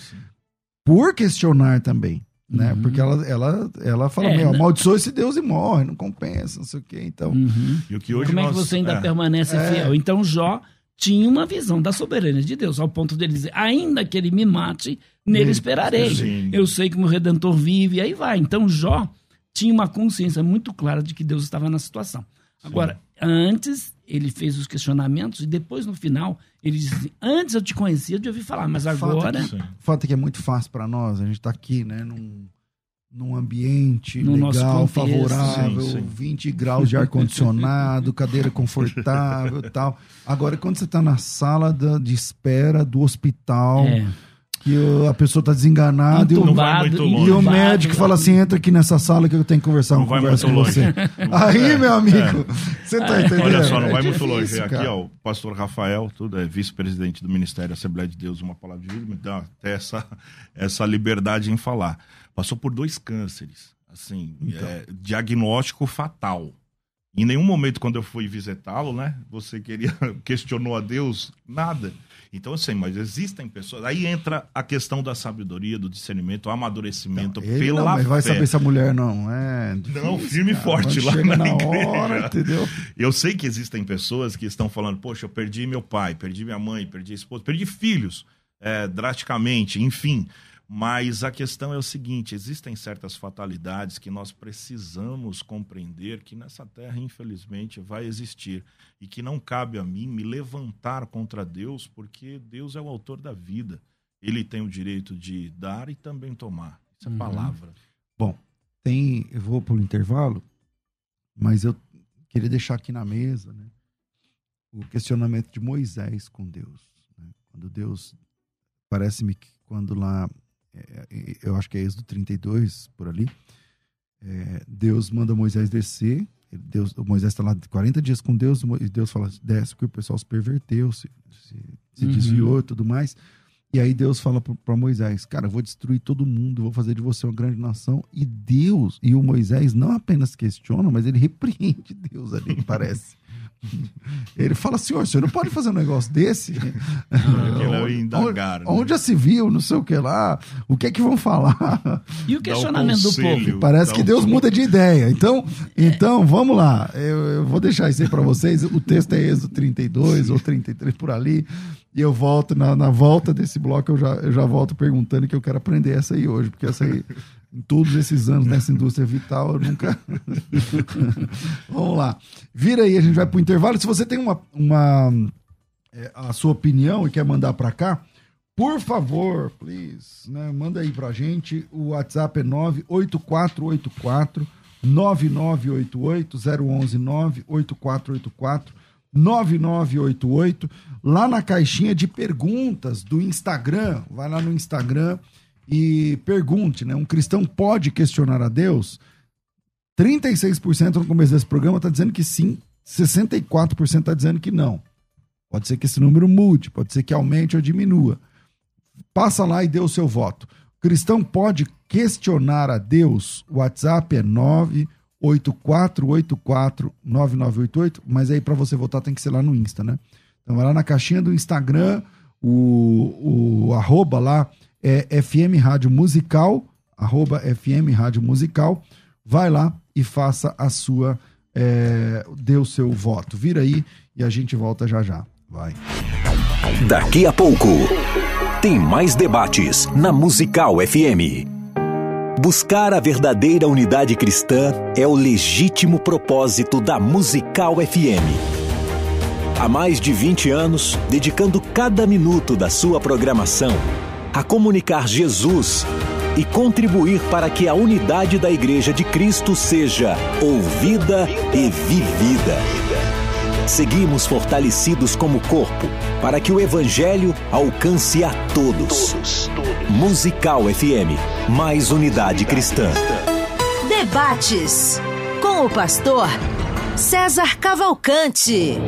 por questionar também. Né? Porque ela, ela, ela fala, É, meu, né? amaldiçoa esse Deus e morre, não compensa, não sei o quê. Então, Uhum. E o que hoje Como é que nós- você ainda é, permanece É. fiel? Então Jó tinha uma visão da soberania de Deus, ao ponto dele dizer, ainda que ele me mate, nele esperarei. Sim. Eu sei que o meu Redentor vive, e aí vai. Então Jó tinha uma consciência muito clara de que Deus estava na situação. Agora, antes ele fez os questionamentos e depois no final ele disse assim, antes eu te conhecia de ouvir falar, mas fato é agora... O fato é que é muito fácil para nós, a gente tá aqui, né, num, num ambiente No legal, contexto. favorável, Sim, sim. 20 graus de ar-condicionado, cadeira confortável e tal. Agora, quando você tá na sala da- de espera do hospital, É, que a pessoa tá desenganada e o, muito longe. e o entubado, médico fala assim, entra aqui nessa sala que eu tenho que conversar Não vai conversa muito com você. longe. Aí, meu amigo, você tá entendendo? Olha só, não É vai muito difícil, longe. Aqui, cara. ó, o pastor Rafael, tudo é vice-presidente do Ministério Assembleia de Deus, uma palavra de vida, me dá até essa, essa liberdade em falar. Passou por dois cânceres, assim, Então. é, diagnóstico fatal. Em nenhum momento, quando eu fui visitá-lo, né, você queria, questionou a Deus, nada. Então, assim, mas existem pessoas. Aí entra a questão da sabedoria, do discernimento, o amadurecimento Ele pela não, mas vai fé. saber se a mulher não é. Não, difícil, firme e forte lá na na igreja. hora, entendeu? Eu sei que existem pessoas que estão falando, poxa, eu perdi meu pai, perdi minha mãe, perdi a esposa, perdi filhos, é, drasticamente, enfim. Mas a questão é o seguinte: existem certas fatalidades que nós precisamos compreender que nessa terra, infelizmente, vai existir. E que não cabe a mim me levantar contra Deus, porque Deus é o autor da vida. Ele tem o direito de dar e também tomar. Isso é Uhum. palavra. Tem, eu vou pro intervalo, mas eu queria deixar aqui na mesa, né, o questionamento de Moisés com Deus. né? Quando Deus, parece-me que quando lá, eu acho que é Êxodo 32, por ali, é, Deus manda Moisés descer, Deus, o Moisés está lá 40 dias com Deus, e Deus fala, desce, porque o pessoal se perverteu, se, se, se Uhum. desviou e tudo mais. E aí Deus fala para Moisés, cara, eu vou destruir todo mundo, vou fazer de você uma grande nação. E Deus, e o Moisés não apenas questiona, mas ele repreende Deus ali, parece. Ele fala, senhor, você não pode fazer um negócio desse? Ele é indagar. Onde, né? onde já se viu, não sei o que lá, o que é que vão falar? E o questionamento do conselho. povo? Parece que um Deus tom. muda de ideia. Então, então vamos lá. Eu, eu vou deixar isso aí para vocês. O texto é Êxodo 32 ou 33 por ali. E eu volto, na, na volta desse bloco, eu já, eu já volto perguntando que eu quero aprender essa aí hoje, porque essa aí, em todos esses anos nessa indústria vital, eu nunca. vamos lá. Vira aí, a gente vai pro intervalo. Se você tem uma, uma é, a sua opinião e quer mandar para cá, Por favor, please, né? Manda aí pra gente. O WhatsApp é 98484 9988 011 98484 9988. Lá na caixinha de perguntas do Instagram, vai lá no Instagram e pergunte, né? Um cristão pode questionar a Deus? 36% no começo desse programa está dizendo que sim, 64% está dizendo que não. Pode ser que esse número mude, pode ser que aumente ou diminua. Passa lá e dê o seu voto. O cristão pode questionar a Deus? O WhatsApp é 984849988, mas aí para você votar tem que ser lá no Insta, né? Então vai lá na caixinha do Instagram, o, o arroba lá é FM Rádio Musical, arroba FM Rádio Musical. Vai lá e faça a sua, é, dê o seu voto. Vira aí e a gente volta já já. Vai. Daqui a pouco, tem mais debates na Musical FM. Buscar a verdadeira unidade cristã é o legítimo propósito da Musical FM. Há mais de 20 anos, dedicando cada minuto da sua programação a comunicar Jesus e contribuir para que a unidade da Igreja de Cristo seja ouvida e vivida. Seguimos fortalecidos como corpo para que o Evangelho alcance a todos. Musical FM mais unidade cristã. Debates com o pastor César Cavalcante.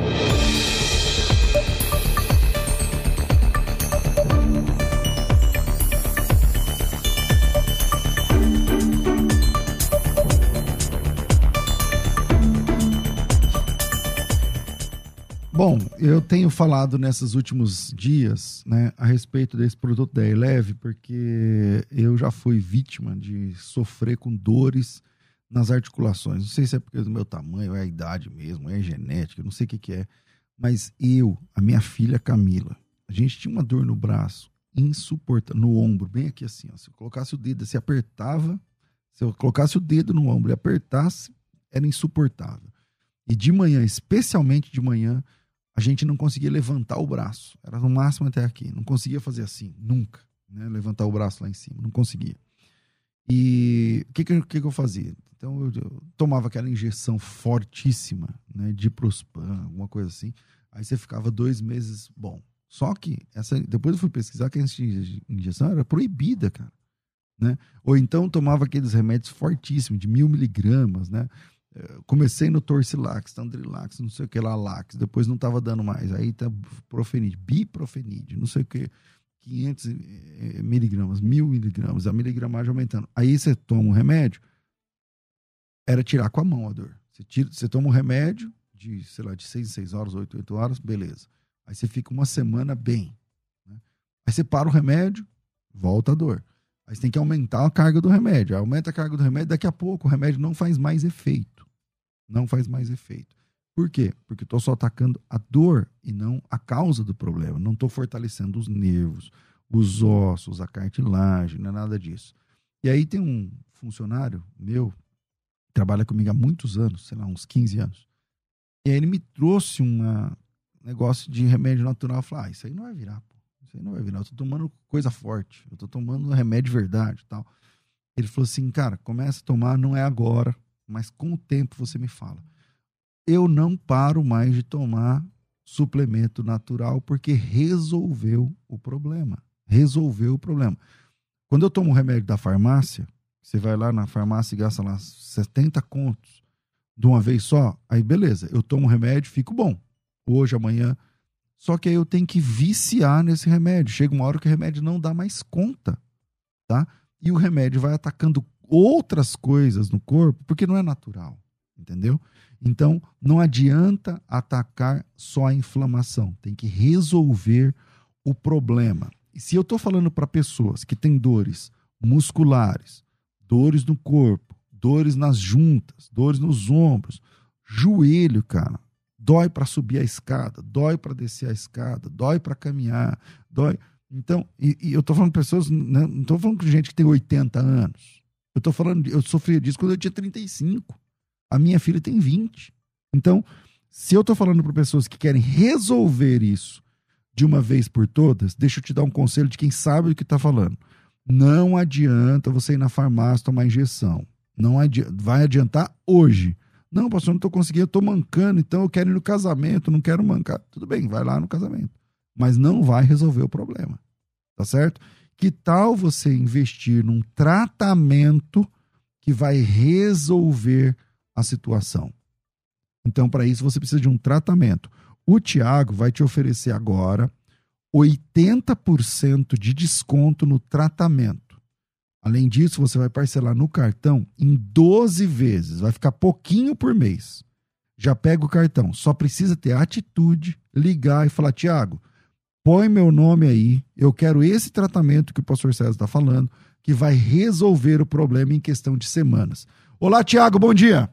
Eu tenho falado nesses últimos dias né, a respeito desse produto da Eleve, porque eu já fui vítima de sofrer com dores nas articulações. Não sei se é porque do meu tamanho, é a idade mesmo, é genética, não sei o que, que é. Mas eu, a minha filha Camila, a gente tinha uma dor no braço insuportável, no ombro, bem aqui assim. Ó, se eu colocasse o dedo, se apertava, se eu colocasse o dedo no ombro e apertasse, era insuportável. E de manhã, especialmente de manhã, a gente não conseguia levantar o braço. Era no máximo até aqui. Não conseguia fazer assim, nunca. Né? Levantar o braço lá em cima, não conseguia. E o que, que, que, eu fazia? Então eu, eu, tomava aquela injeção fortíssima, né, de Prospan, alguma coisa assim. Aí você ficava dois meses bom. Só que essa, depois eu fui pesquisar que essa injeção era proibida, cara. Né? Ou então tomava aqueles remédios fortíssimos, de mil miligramas, né? Comecei no Torcilax, Tandrilax, não sei o que lá, Lax, depois não estava dando mais. Aí tá Profenid, Biprofenid, não sei o que, 500 eh, miligramas, mil miligramas, a miligramagem aumentando. Aí você toma um remédio, era tirar com a mão a dor. Você, tira, você toma um remédio de, sei lá, de 6 em 6 horas, 8 8 horas, beleza. Aí você fica uma semana bem. Né? Aí você para o remédio, volta a dor. Aí você tem que aumentar a carga do remédio. Aumenta a carga do remédio, daqui a pouco o remédio não faz mais efeito. Não faz mais efeito. Por quê? Porque estou só atacando a dor e não a causa do problema. Não estou fortalecendo os nervos, os ossos, a cartilagem, não é nada disso. E aí tem um funcionário meu, que trabalha comigo há muitos anos, sei lá, uns 15 anos. E aí ele me trouxe um negócio de remédio natural. Eu falei, ah, isso aí não vai virar, pô. Isso não vai virar. Eu tô tomando coisa forte. Eu tô tomando remédio de verdade tal. Ele falou assim, cara, começa a tomar, não é agora mas com o tempo você me fala. Eu não paro mais de tomar suplemento natural porque resolveu o problema. Resolveu o problema. Quando eu tomo um remédio da farmácia, você vai lá na farmácia e gasta lá 70 contos de uma vez só, aí beleza, eu tomo o remédio, fico bom. Hoje, amanhã. Só que aí eu tenho que viciar nesse remédio. Chega uma hora que o remédio não dá mais conta, tá? E o remédio vai atacando outras coisas no corpo, porque não é natural, entendeu? Então, não adianta atacar só a inflamação, tem que resolver o problema. E se eu estou falando para pessoas que têm dores musculares, dores no corpo, dores nas juntas, dores nos ombros, joelho, cara, dói para subir a escada, dói para descer a escada, dói para caminhar, dói. Então, e, e eu estou falando de pessoas, né, não estou falando de gente que tem 80 anos. Eu tô falando, eu sofria disso quando eu tinha 35. A minha filha tem 20. Então, se eu tô falando para pessoas que querem resolver isso de uma vez por todas, deixa eu te dar um conselho de quem sabe o que está falando. Não adianta você ir na farmácia tomar injeção. Não adianta, vai adiantar hoje. Não, pastor, não estou conseguindo, eu estou mancando, então eu quero ir no casamento, não quero mancar. Tudo bem, vai lá no casamento. Mas não vai resolver o problema. Tá certo? Que tal você investir num tratamento que vai resolver a situação? Então, para isso, você precisa de um tratamento. O Tiago vai te oferecer agora 80% de desconto no tratamento. Além disso, você vai parcelar no cartão em 12 vezes, vai ficar pouquinho por mês. Já pega o cartão, só precisa ter atitude, ligar e falar: Tiago, põe meu nome aí, eu quero esse tratamento que o pastor César está falando, que vai resolver o problema em questão de semanas. Olá, Tiago, bom dia.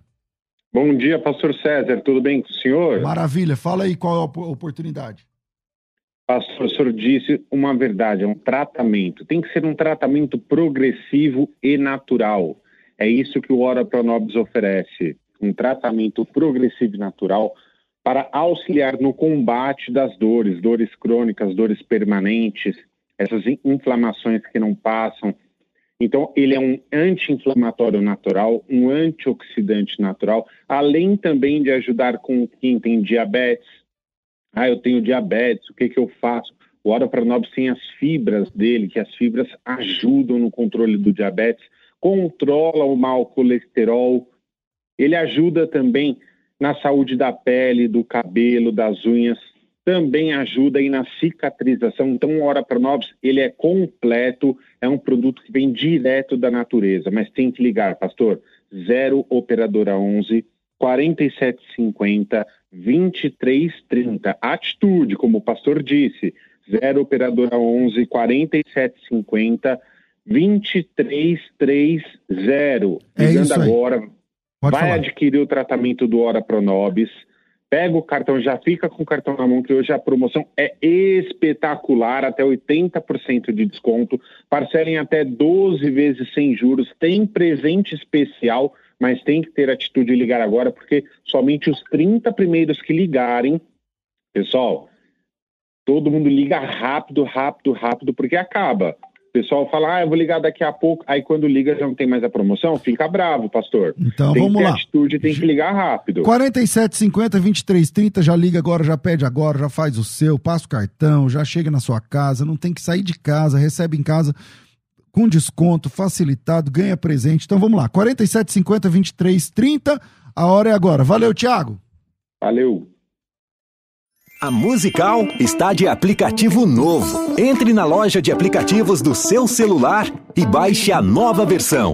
Bom dia, pastor César, tudo bem com o senhor? Maravilha, fala aí qual é a oportunidade. Pastor, o senhor disse uma verdade, é um tratamento. Tem que ser um tratamento progressivo e natural. É isso que o Ora Pronobis oferece. Um tratamento progressivo e natural para auxiliar no combate das dores, dores crônicas, dores permanentes, essas inflamações que não passam. Então, ele é um anti-inflamatório natural, um antioxidante natural, além também de ajudar com quem tem diabetes, ah, eu tenho diabetes, o que, que eu faço? O Ora Pranobis tem as fibras dele, que as fibras ajudam no controle do diabetes, controla o mau colesterol, ele ajuda também na saúde da pele, do cabelo, das unhas, também ajuda aí na cicatrização. Então, o Ora Pranobis, ele é completo, é um produto que vem direto da natureza, mas tem que ligar, pastor, 0 operadora 11 4750 2330. Atitude, como o pastor disse, 0 operadora 11 4750 2330. É Ligando agora, Pode vai falar. adquirir o tratamento do Hora Pronobis. Pega o cartão, já fica com o cartão na mão, que hoje a promoção é espetacular, até 80% de desconto. Parcelem até 12 vezes sem juros. Tem presente especial mas tem que ter atitude de ligar agora, porque somente os 30 primeiros que ligarem, pessoal, todo mundo liga rápido, rápido, rápido, porque acaba. O pessoal fala, ah, eu vou ligar daqui a pouco. Aí quando liga já não tem mais a promoção, fica bravo, pastor. Então tem vamos que ter lá. atitude, tem que ligar rápido. 47 50 23 30, já liga agora, já pede agora, já faz o seu, passa o cartão, já chega na sua casa, não tem que sair de casa, recebe em casa com desconto, facilitado, ganha presente. Então vamos lá, 47 50 23 30. A hora é agora. Valeu, Thiago. Valeu. A Musical está de aplicativo novo. Entre na loja de aplicativos do seu celular e baixe a nova versão.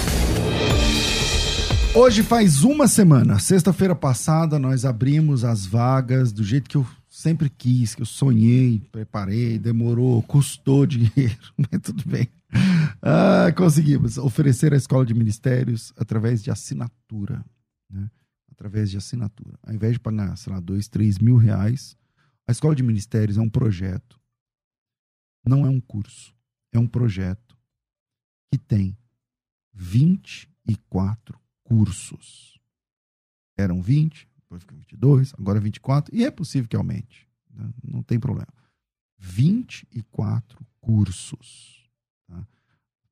Hoje faz uma semana, sexta-feira passada, nós abrimos as vagas do jeito que eu sempre quis, que eu sonhei, preparei, demorou, custou dinheiro, mas tudo bem. Ah, conseguimos oferecer a escola de ministérios através de assinatura, né? Através de assinatura. Ao invés de pagar, sei lá, dois, três mil reais, a escola de ministérios é um projeto. Não é um curso, é um projeto que tem 24 cursos. Eram 20, depois fica 22, agora 24, e é possível que aumente, né? não tem problema. 24 cursos. Tá?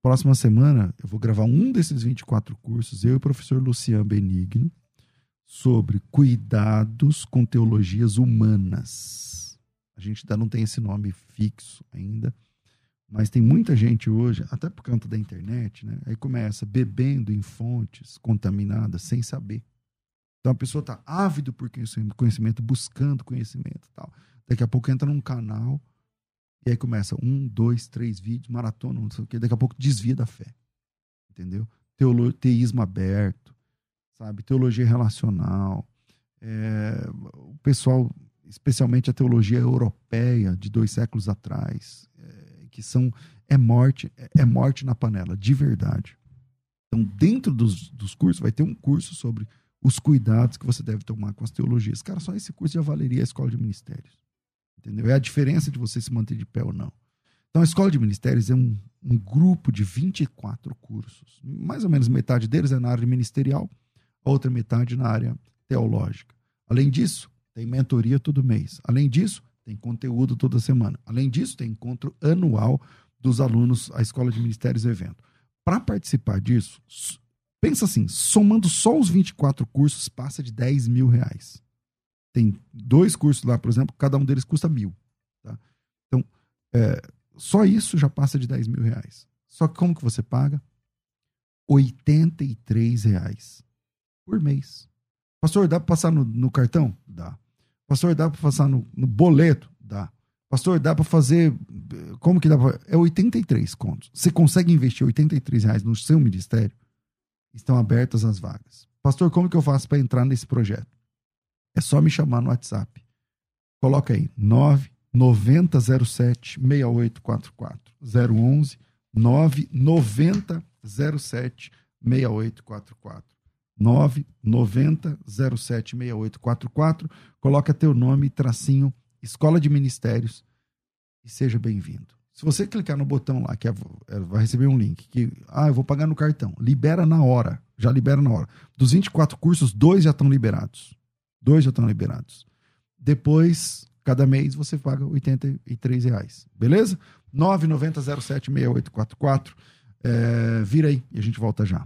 Próxima semana eu vou gravar um desses 24 cursos, eu e o professor Luciano Benigno, sobre cuidados com teologias humanas. A gente ainda não tem esse nome fixo ainda, mas tem muita gente hoje, até por conta da internet, né? Aí começa bebendo em fontes contaminadas sem saber. Então a pessoa está ávido por conhecimento, buscando conhecimento tal. Daqui a pouco entra num canal e aí começa um, dois, três vídeos, maratona, não sei o quê. Daqui a pouco desvia da fé. Entendeu? Teísmo aberto, sabe? Teologia relacional. É, o pessoal especialmente a teologia europeia de dois séculos atrás, é, que são é morte, é, é morte na panela, de verdade. Então, dentro dos, dos cursos, vai ter um curso sobre os cuidados que você deve tomar com as teologias. Cara, só esse curso já valeria a escola de ministérios. Entendeu? É a diferença de você se manter de pé ou não. Então, a escola de ministérios é um, um grupo de 24 cursos. Mais ou menos metade deles é na área ministerial, a outra metade na área teológica. Além disso, tem mentoria todo mês. Além disso, tem conteúdo toda semana. Além disso, tem encontro anual dos alunos à Escola de Ministérios Evento. Para participar disso, pensa assim, somando só os 24 cursos, passa de 10 mil reais. Tem dois cursos lá, por exemplo, cada um deles custa mil. Tá? Então, é, só isso já passa de 10 mil reais. Só que como que você paga? 83 reais por mês. Pastor, dá para passar no, no, cartão? Dá. Pastor, dá para passar no, no boleto? Dá. Pastor, dá para fazer. Como que dá pra... É 83 contos. Você consegue investir 83 reais no seu ministério? Estão abertas as vagas. Pastor, como que eu faço para entrar nesse projeto? É só me chamar no WhatsApp. Coloca aí 99007 6844 011 99007 6844 99007 6844 Coloca teu nome, tracinho Escola de Ministérios e seja bem-vindo. Se você clicar no botão lá, que é, é, vai receber um link, que, ah, eu vou pagar no cartão, libera na hora, já libera na hora. Dos 24 cursos, dois já estão liberados. Dois já estão liberados. Depois, cada mês, você paga 83 reais. Beleza? 990076844. É, vira aí e a gente volta já.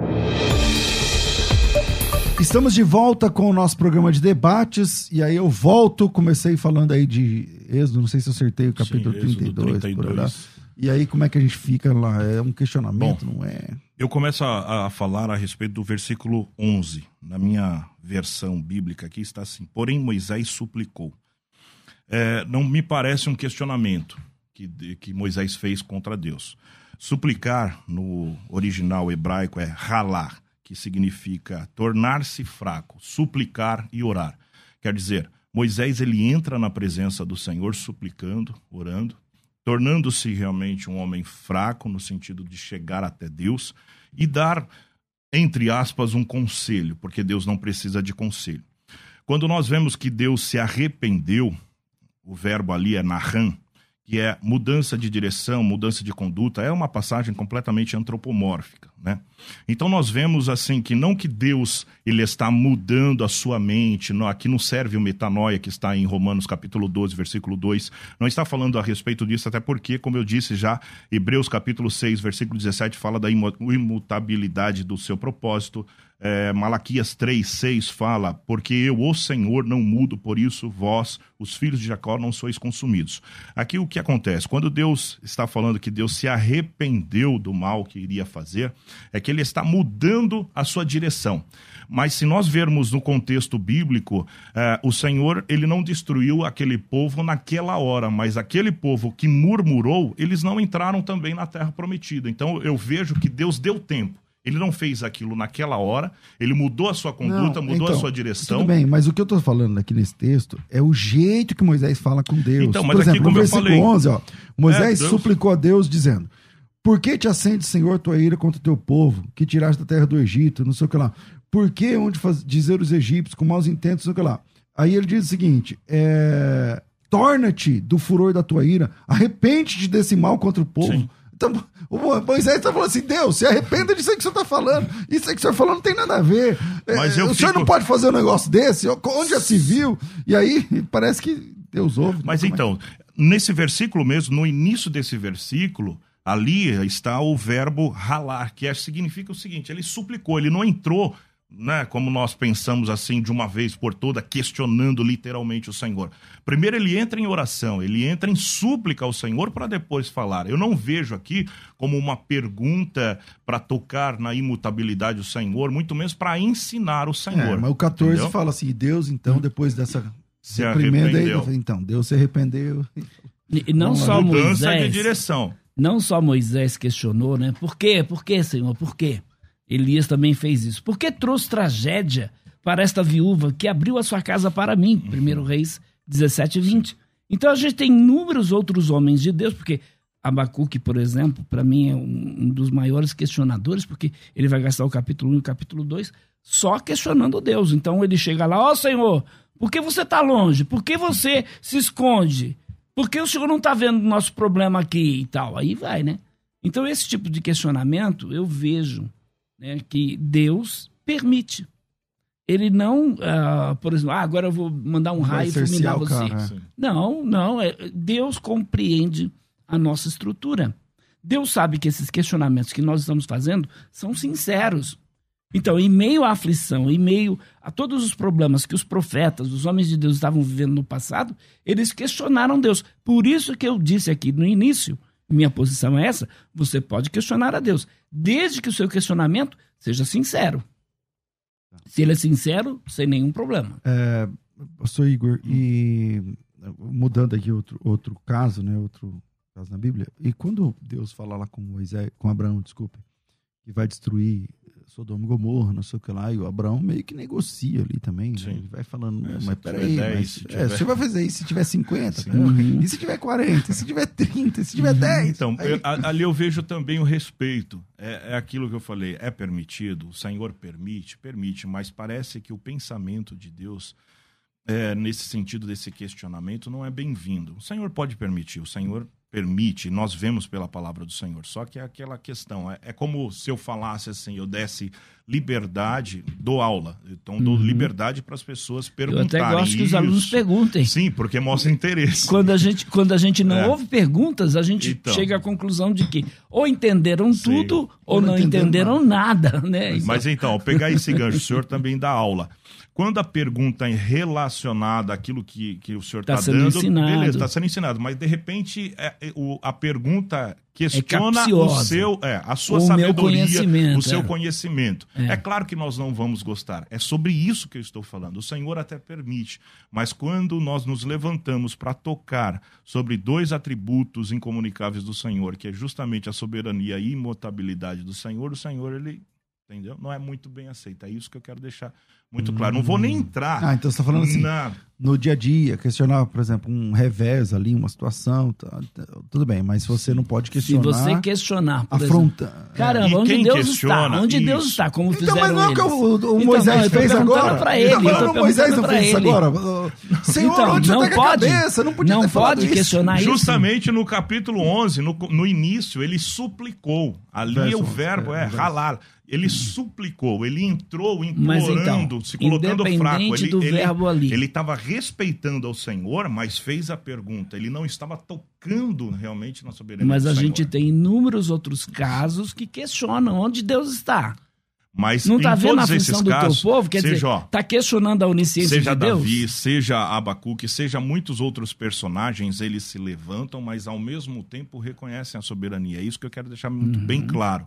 Estamos de volta com o nosso programa de debates, e aí eu volto, comecei falando aí de Êxodo, não sei se eu acertei o capítulo Sim, 32, 32. E aí como é que a gente fica lá? É um questionamento, Bom, não é? Eu começo a, a, falar a respeito do versículo 11. Na minha versão bíblica aqui está assim, porém Moisés suplicou. É, não me parece um questionamento que, que Moisés fez contra Deus. Suplicar no original hebraico é ralar que significa tornar-se fraco, suplicar e orar. Quer dizer, Moisés ele entra na presença do Senhor suplicando, orando, tornando-se realmente um homem fraco no sentido de chegar até Deus e dar entre aspas um conselho, porque Deus não precisa de conselho. Quando nós vemos que Deus se arrependeu, o verbo ali é nahan, que é mudança de direção, mudança de conduta, é uma passagem completamente antropomórfica, né? Então nós vemos assim que não que Deus ele está mudando a sua mente, não, aqui não serve o metanoia que está em Romanos capítulo 12, versículo 2, não está falando a respeito disso, até porque, como eu disse já, Hebreus capítulo 6, versículo 17 fala da imutabilidade do seu propósito, é, Malaquias 3, 6 fala: Porque eu, o Senhor, não mudo, por isso vós, os filhos de Jacó, não sois consumidos. Aqui o que acontece? Quando Deus está falando que Deus se arrependeu do mal que iria fazer, é que ele está mudando a sua direção. Mas se nós vermos no contexto bíblico, é, o Senhor ele não destruiu aquele povo naquela hora, mas aquele povo que murmurou, eles não entraram também na terra prometida. Então eu vejo que Deus deu tempo. Ele não fez aquilo naquela hora, ele mudou a sua conduta, não, mudou então, a sua direção. Tudo bem, mas o que eu estou falando aqui nesse texto é o jeito que Moisés fala com Deus. Então, mas Por exemplo, aqui, como no versículo falei, 11, ó, Moisés é, suplicou a Deus dizendo: Por que te acende, Senhor, tua ira contra o teu povo, que tiraste da terra do Egito, não sei o que lá? Por que onde faz, dizer os egípcios com maus intentos, não sei o que lá? Aí ele diz o seguinte: é, Torna-te do furor da tua ira, arrepende-te desse mal contra o povo. Sim então, o Moisés está falando assim: Deus, se arrependa disso aí que o senhor está falando. Isso aí que o senhor falou não tem nada a ver. Mas é, o fico... senhor não pode fazer um negócio desse? Onde já se viu? E aí parece que Deus ouve. Mas então, é? nesse versículo mesmo, no início desse versículo, ali está o verbo ralar, que é, significa o seguinte: ele suplicou, ele não entrou né, como nós pensamos assim de uma vez por toda, questionando literalmente o Senhor. Primeiro ele entra em oração, ele entra em súplica ao Senhor para depois falar. Eu não vejo aqui como uma pergunta para tocar na imutabilidade do Senhor, muito menos para ensinar o Senhor. É, mas o 14 entendeu? fala assim: Deus, então, depois dessa se arrependeu. Aí, então, Deus se arrependeu. E não só Moisés. de direção. Não só Moisés questionou, né? Por quê? Por quê, Senhor? Por quê? Elias também fez isso. Por que trouxe tragédia para esta viúva que abriu a sua casa para mim? 1 uhum. Reis 17 e 20. Então a gente tem inúmeros outros homens de Deus, porque Abacuque, por exemplo, para mim é um, dos maiores questionadores, porque ele vai gastar o capítulo 1 e o capítulo 2 só questionando Deus. Então ele chega lá, ó oh, Senhor, por que você está longe? Por que você se esconde? Por que o Senhor não está vendo o nosso problema aqui e tal? Aí vai, né? Então esse tipo de questionamento eu vejo né, que Deus permite. Ele não, uh, por exemplo, ah, agora eu vou mandar um raio e fulminar você. Cara, é. Não, não. É, Deus compreende a nossa estrutura. Deus sabe que esses questionamentos que nós estamos fazendo são sinceros. Então, em meio à aflição, em meio a todos os problemas que os profetas, os homens de Deus estavam vivendo no passado, eles questionaram Deus. Por isso que eu disse aqui no início minha posição é essa, você pode questionar a Deus, desde que o seu questionamento seja sincero. Se ele é sincero, sem nenhum problema. É, pastor Igor, e mudando aqui outro, outro caso, né, outro caso na Bíblia, e quando Deus fala lá com Moisés, com Abraão, desculpe, que vai destruir Sodoma e Gomorra, não sei o que lá, e o Abraão meio que negocia ali também, né? Ele vai falando, é, mas peraí, 10, mas, se é, você vai fazer isso se tiver 50, né? uhum. e se tiver 40, e se tiver 30, e se tiver 10? Então, aí... eu, ali eu vejo também o respeito, é, é aquilo que eu falei, é permitido, o Senhor permite, permite, mas parece que o pensamento de Deus, é, nesse sentido desse questionamento, não é bem-vindo. O Senhor pode permitir, o Senhor permite, nós vemos pela palavra do Senhor. Só que é aquela questão, é, é como se eu falasse assim, eu desse liberdade, dou aula. Então, dou uhum. liberdade para as pessoas perguntarem. Eu até gosto que os alunos perguntem. Sim, porque mostra interesse. Quando a gente, quando a gente não é. ouve perguntas, a gente então. chega à conclusão de que ou entenderam Sim. tudo ou, ou não, entenderam nada. nada né? Mas então, pegar esse gancho, o senhor também dá aula. Quando a pergunta é relacionada àquilo que, que o senhor está tá dando, ensinado. beleza, está sendo ensinado. Mas, de repente, é, é, o, a pergunta questiona é o seu, é, a sua o sabedoria, o seu é. conhecimento. É. é. claro que nós não vamos gostar. É sobre isso que eu estou falando. O Senhor até permite. Mas quando nós nos levantamos para tocar sobre dois atributos incomunicáveis do Senhor, que é justamente a soberania e imutabilidade do Senhor, o Senhor, ele, entendeu? Não é muito bem aceito. É isso que eu quero deixar muito claro. Não vou nem entrar. Ah, então você está falando assim, na... no dia a dia, questionar, por exemplo, um revés ali, uma situação, tá, tá, tudo bem, mas você não pode questionar. Se você questionar, por afronta. Exemplo, caramba, onde Deus está? Onde isso. Deus está? Como fizeram então, mas não é o que o, o então, Moisés não, fez agora? Pra ele, então, o Moisés não fez isso agora? Senhor, então, onde não pode, cabeça? Não podia não pode questionar isso. Justamente no capítulo 11, no, no início, ele suplicou. Ali Verso, o verbo é, é ralar ele suplicou, ele entrou implorando, então, se colocando fraco. Ele, estava respeitando ao Senhor, mas fez a pergunta. Ele não estava tocando realmente na soberania Mas a Senhor. gente tem inúmeros outros casos que questionam onde Deus está. Mas não está vendo a função do casos, teu povo? Quer seja, dizer, está questionando a onisciência de Deus? Seja Davi, seja Abacuque, seja muitos outros personagens, eles se levantam, mas ao mesmo tempo reconhecem a soberania. É isso que eu quero deixar muito uhum. bem claro.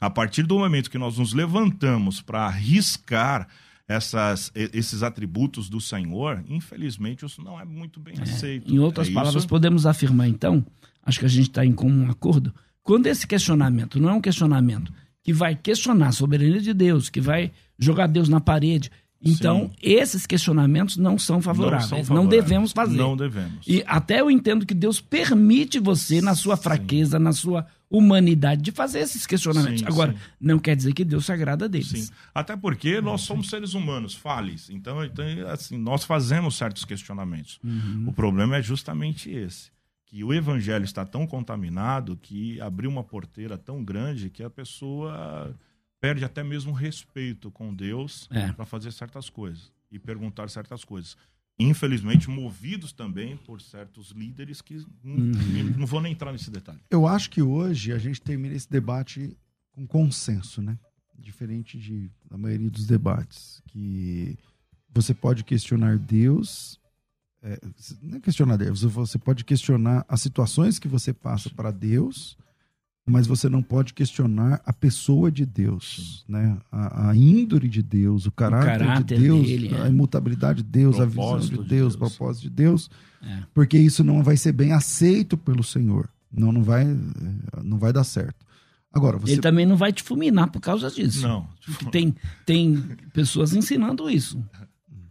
A partir do momento que nós nos levantamos para arriscar essas, esses atributos do Senhor, infelizmente isso não é muito bem é. aceito. Em outras é palavras, isso? podemos afirmar então, acho que a gente está em comum acordo, quando esse questionamento não é um questionamento que vai questionar a soberania de Deus, que vai jogar Deus na parede, então, Sim. esses questionamentos não são favoráveis. Não, são favoráveis. não devemos fazer. Não devemos. E até eu entendo que Deus permite você, na sua fraqueza, Sim. na sua humanidade, de fazer esses questionamentos. Sim, Agora, não quer dizer que Deus se agrada deles. Sim. Até porque nós somos seres humanos, fales. Então, então assim, nós fazemos certos questionamentos. Uhum. O problema é justamente esse. Que o evangelho está tão contaminado que abriu uma porteira tão grande que a pessoa perde até mesmo respeito com Deus é. para fazer certas coisas e perguntar certas coisas. Infelizmente, movidos também por certos líderes que uhum. não vou nem entrar nesse detalhe. Eu acho que hoje a gente termina esse debate com consenso, né? diferente de, da maioria dos debates, que você pode questionar Deus, é, não é questionar Deus, você pode questionar as situações que você passa para Deus, mas você não pode questionar a pessoa de Deus, né? A, a índole de Deus, o caráter, o caráter de Deus, dele, a é. imutabilidade de Deus, propósito a visão de Deus, de Deus, o propósito de Deus, é. porque isso não vai ser bem aceito pelo Senhor. Não, não vai, não vai dar certo. Agora, você... Ele também não vai te fulminar por causa disso. Não. Tem, tem pessoas ensinando isso.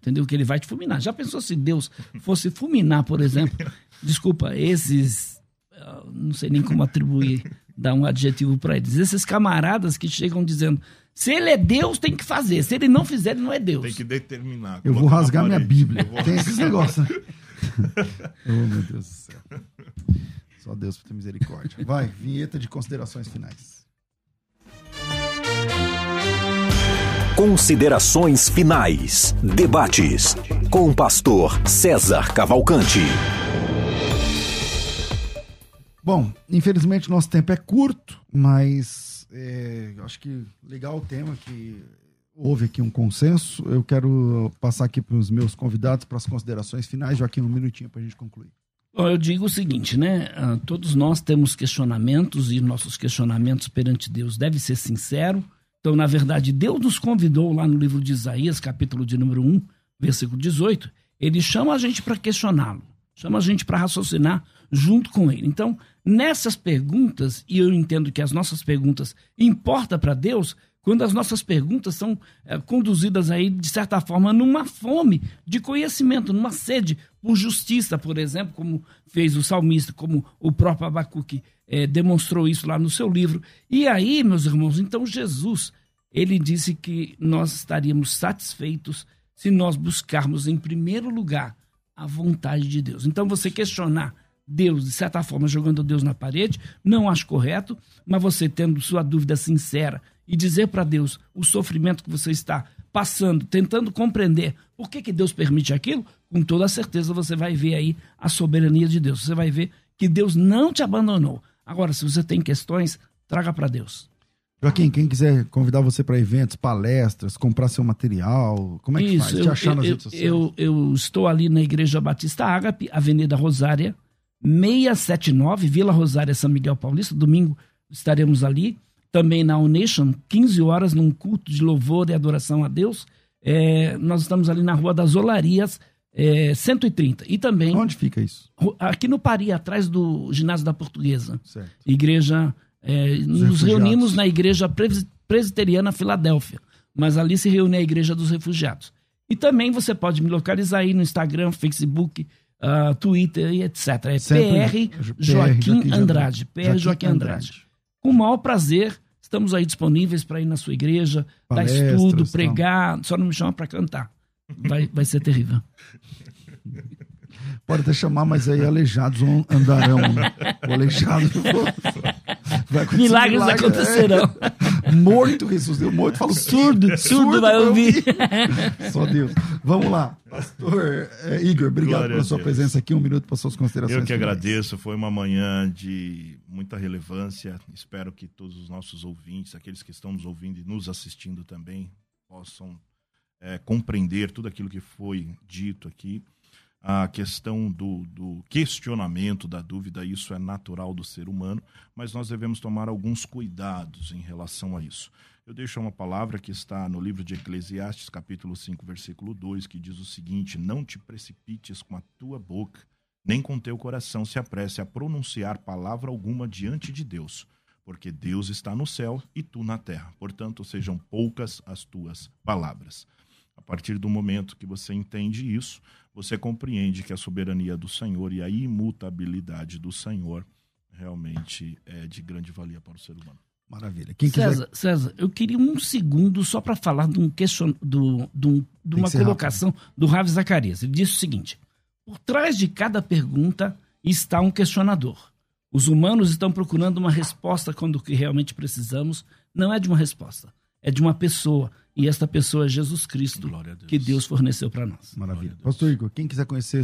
Entendeu? Que ele vai te fulminar. Já pensou se Deus fosse fulminar, por exemplo? Desculpa, esses. Ah, não sei nem como atribuir, dar um adjetivo para eles. Esses camaradas que chegam dizendo: se ele é Deus, tem que fazer. Se ele não fizer, ele não é Deus. Tem que determinar. Eu vou rasgar minha Bíblia. Tem esses negócios. oh, meu Deus do céu. Só Deus para ter misericórdia. Vai, vinheta de considerações finais. Considerações finais. Debates com o pastor César Cavalcante. Bom, infelizmente nosso tempo é curto, mas é, acho que legal o tema que houve aqui um consenso. Eu quero passar aqui para os meus convidados para as considerações finais, já aqui um minutinho para a gente concluir. Eu digo o seguinte, né? Ah, todos nós temos questionamentos e nossos questionamentos perante Deus deve ser sincero. Então, na verdade, Deus nos convidou lá no livro de Isaías, capítulo de número 1, versículo 18. Ele chama a gente para questioná-lo, chama a gente para raciocinar junto com ele. Então, nessas perguntas, e eu entendo que as nossas perguntas importam para Deus, quando as nossas perguntas são é, conduzidas aí, de certa forma, numa fome de conhecimento, numa sede por justiça, por exemplo, como fez o salmista, como o próprio Abacuque é, demonstrou isso lá no seu livro. E aí, meus irmãos, então Jesus, ele disse que nós estaríamos satisfeitos se nós buscarmos em primeiro lugar a vontade de Deus. Então, você questionar Deus, de certa forma, jogando Deus na parede, não acho correto, mas você tendo sua dúvida sincera e dizer para Deus o sofrimento que você está passando, tentando compreender por que, que Deus permite aquilo, com toda certeza você vai ver aí a soberania de Deus. Você vai ver que Deus não te abandonou. Agora, se você tem questões, traga para Deus. Joaquim, quem quiser convidar você para eventos, palestras, comprar seu material, como é que Isso, faz? Eu, te achar nas eu, redes sociais? Eu, eu estou ali na Igreja Batista Ágape, Avenida Rosária, 679, Vila Rosária, São Miguel Paulista. Domingo estaremos ali também na Unation, 15 horas, num culto de louvor e adoração a Deus. É, nós estamos ali na Rua das Olarias, é, 130. E também. Onde fica isso? Aqui no Pari, atrás do Ginásio da Portuguesa. Certo. Igreja. É, nos reunimos na Igreja Presbiteriana Filadélfia. Mas ali se reúne a Igreja dos Refugiados. E também você pode me localizar aí no Instagram, Facebook, uh, Twitter e etc. É PR, Joaquim Andrade. PR Joaquim Andrade com o maior prazer, estamos aí disponíveis para ir na sua igreja, Palestras, dar estudo, pregar. Não. Só não me chama para cantar. Vai, vai ser terrível. Pode até chamar, mas aí aleijados andarão. Né? O aleijado Milagres milagre. acontecerão. É. Morto ressuscitou. Morto fala surdo, surdo, surdo vai ouvir. Só Deus. Vamos lá. Pastor é, Igor, obrigado Glória pela sua presença aqui. Um minuto para suas considerações. Eu que finais. agradeço. Foi uma manhã de muita relevância. Espero que todos os nossos ouvintes, aqueles que estão nos ouvindo e nos assistindo também, possam é, compreender tudo aquilo que foi dito aqui a questão do, do, questionamento, da dúvida, isso é natural do ser humano, mas nós devemos tomar alguns cuidados em relação a isso. Eu deixo uma palavra que está no livro de Eclesiastes, capítulo 5, versículo 2, que diz o seguinte: Não te precipites com a tua boca, nem com teu coração se apresse a pronunciar palavra alguma diante de Deus, porque Deus está no céu e tu na terra. Portanto, sejam poucas as tuas palavras. A partir do momento que você entende isso, você compreende que a soberania do Senhor e a imutabilidade do Senhor realmente é de grande valia para o ser humano. Maravilha. Quem César, quiser... César, eu queria um segundo só para falar de, um question... do, do, de uma colocação rápido. do Ravi Zacarias. Ele disse o seguinte: por trás de cada pergunta está um questionador. Os humanos estão procurando uma resposta quando o que realmente precisamos não é de uma resposta, é de uma pessoa, e esta pessoa é Jesus Cristo, Deus. que Deus forneceu para nós. Maravilha. Pastor Igor, quem quiser conhecer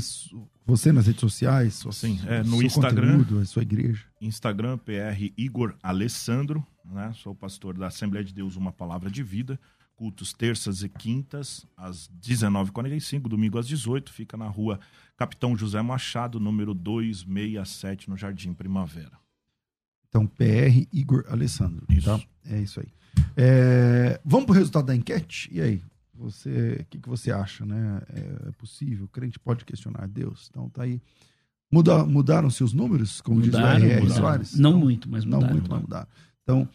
Você nas redes sociais? Sua, Sim, é, no seu Instagram. conteúdo, a sua igreja. Instagram, PR Igor Alessandro, né? Sou pastor da Assembleia de Deus Uma Palavra de Vida. Cultos terças e quintas, às 19h45, domingo às 18 Fica na rua Capitão José Machado, número 267, no Jardim Primavera. Então, PR Igor Alessandro. Isso. Tá? É isso aí. É, vamos pro resultado da enquete? E aí? Você, o que, que você acha, né? É, é possível? O crente pode questionar Deus? Então tá aí. Muda, mudaram-se os números, como Mudaram, diz o R.R. Soares? Não Então, muito, mas Não mudaram. muito, mas mudaram. Então,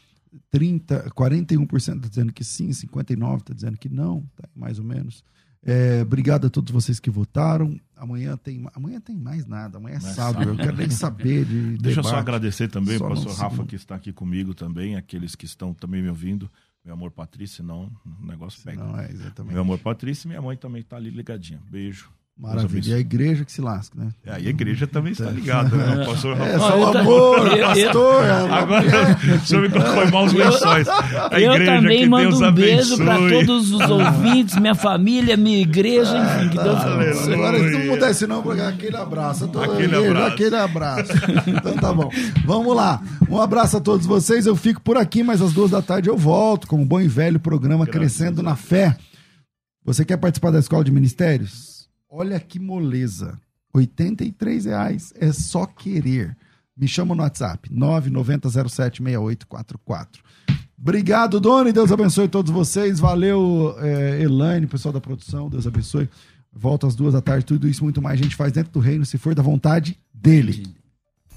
30, 41% está dizendo que sim, 59% está dizendo que não, tá aí mais ou menos. É, obrigado a todos vocês que votaram. Amanhã tem, amanhã tem mais nada, amanhã é Não é sábado, eu quero nem saber de Deixa eu só debate. agradecer também Só o pastor Rafa, que está aqui comigo também, aqueles que estão também me ouvindo. Meu amor Patrícia, senão o negócio pega. Não, é exatamente. Meu amor Patrícia e minha mãe também está ali ligadinha. Beijo. Maravilha. E a igreja que se lasca, né? É, e a igreja também está ligada, né? O pastor É, Rafa. só eu o ta- amor, eu- eu- pastor. é, Agora o senhor me colocou em maus lençóis. A eu igreja também que mando Deus um beijo para todos os ouvintes, minha família, minha igreja, enfim, que Deus Aleluia. abençoe. Agora, se não mudar esse não, porque aquele abraço. Aquele igreja, abraço. Aquele abraço. Então tá bom. Vamos lá. Um abraço a todos vocês. Eu fico por aqui, mas às duas da tarde eu volto com o bom e velho programa Crescendo na Fé. Você quer participar da Escola de Ministérios? Olha que moleza. 83 reais. É só querer. Me chama no WhatsApp. 990076844. Obrigado, Dona, e Deus abençoe todos vocês. Valeu, eh, Elaine, pessoal da produção. Deus abençoe. Volta às duas da tarde. Tudo isso muito mais a gente faz dentro do reino, se for da vontade dele.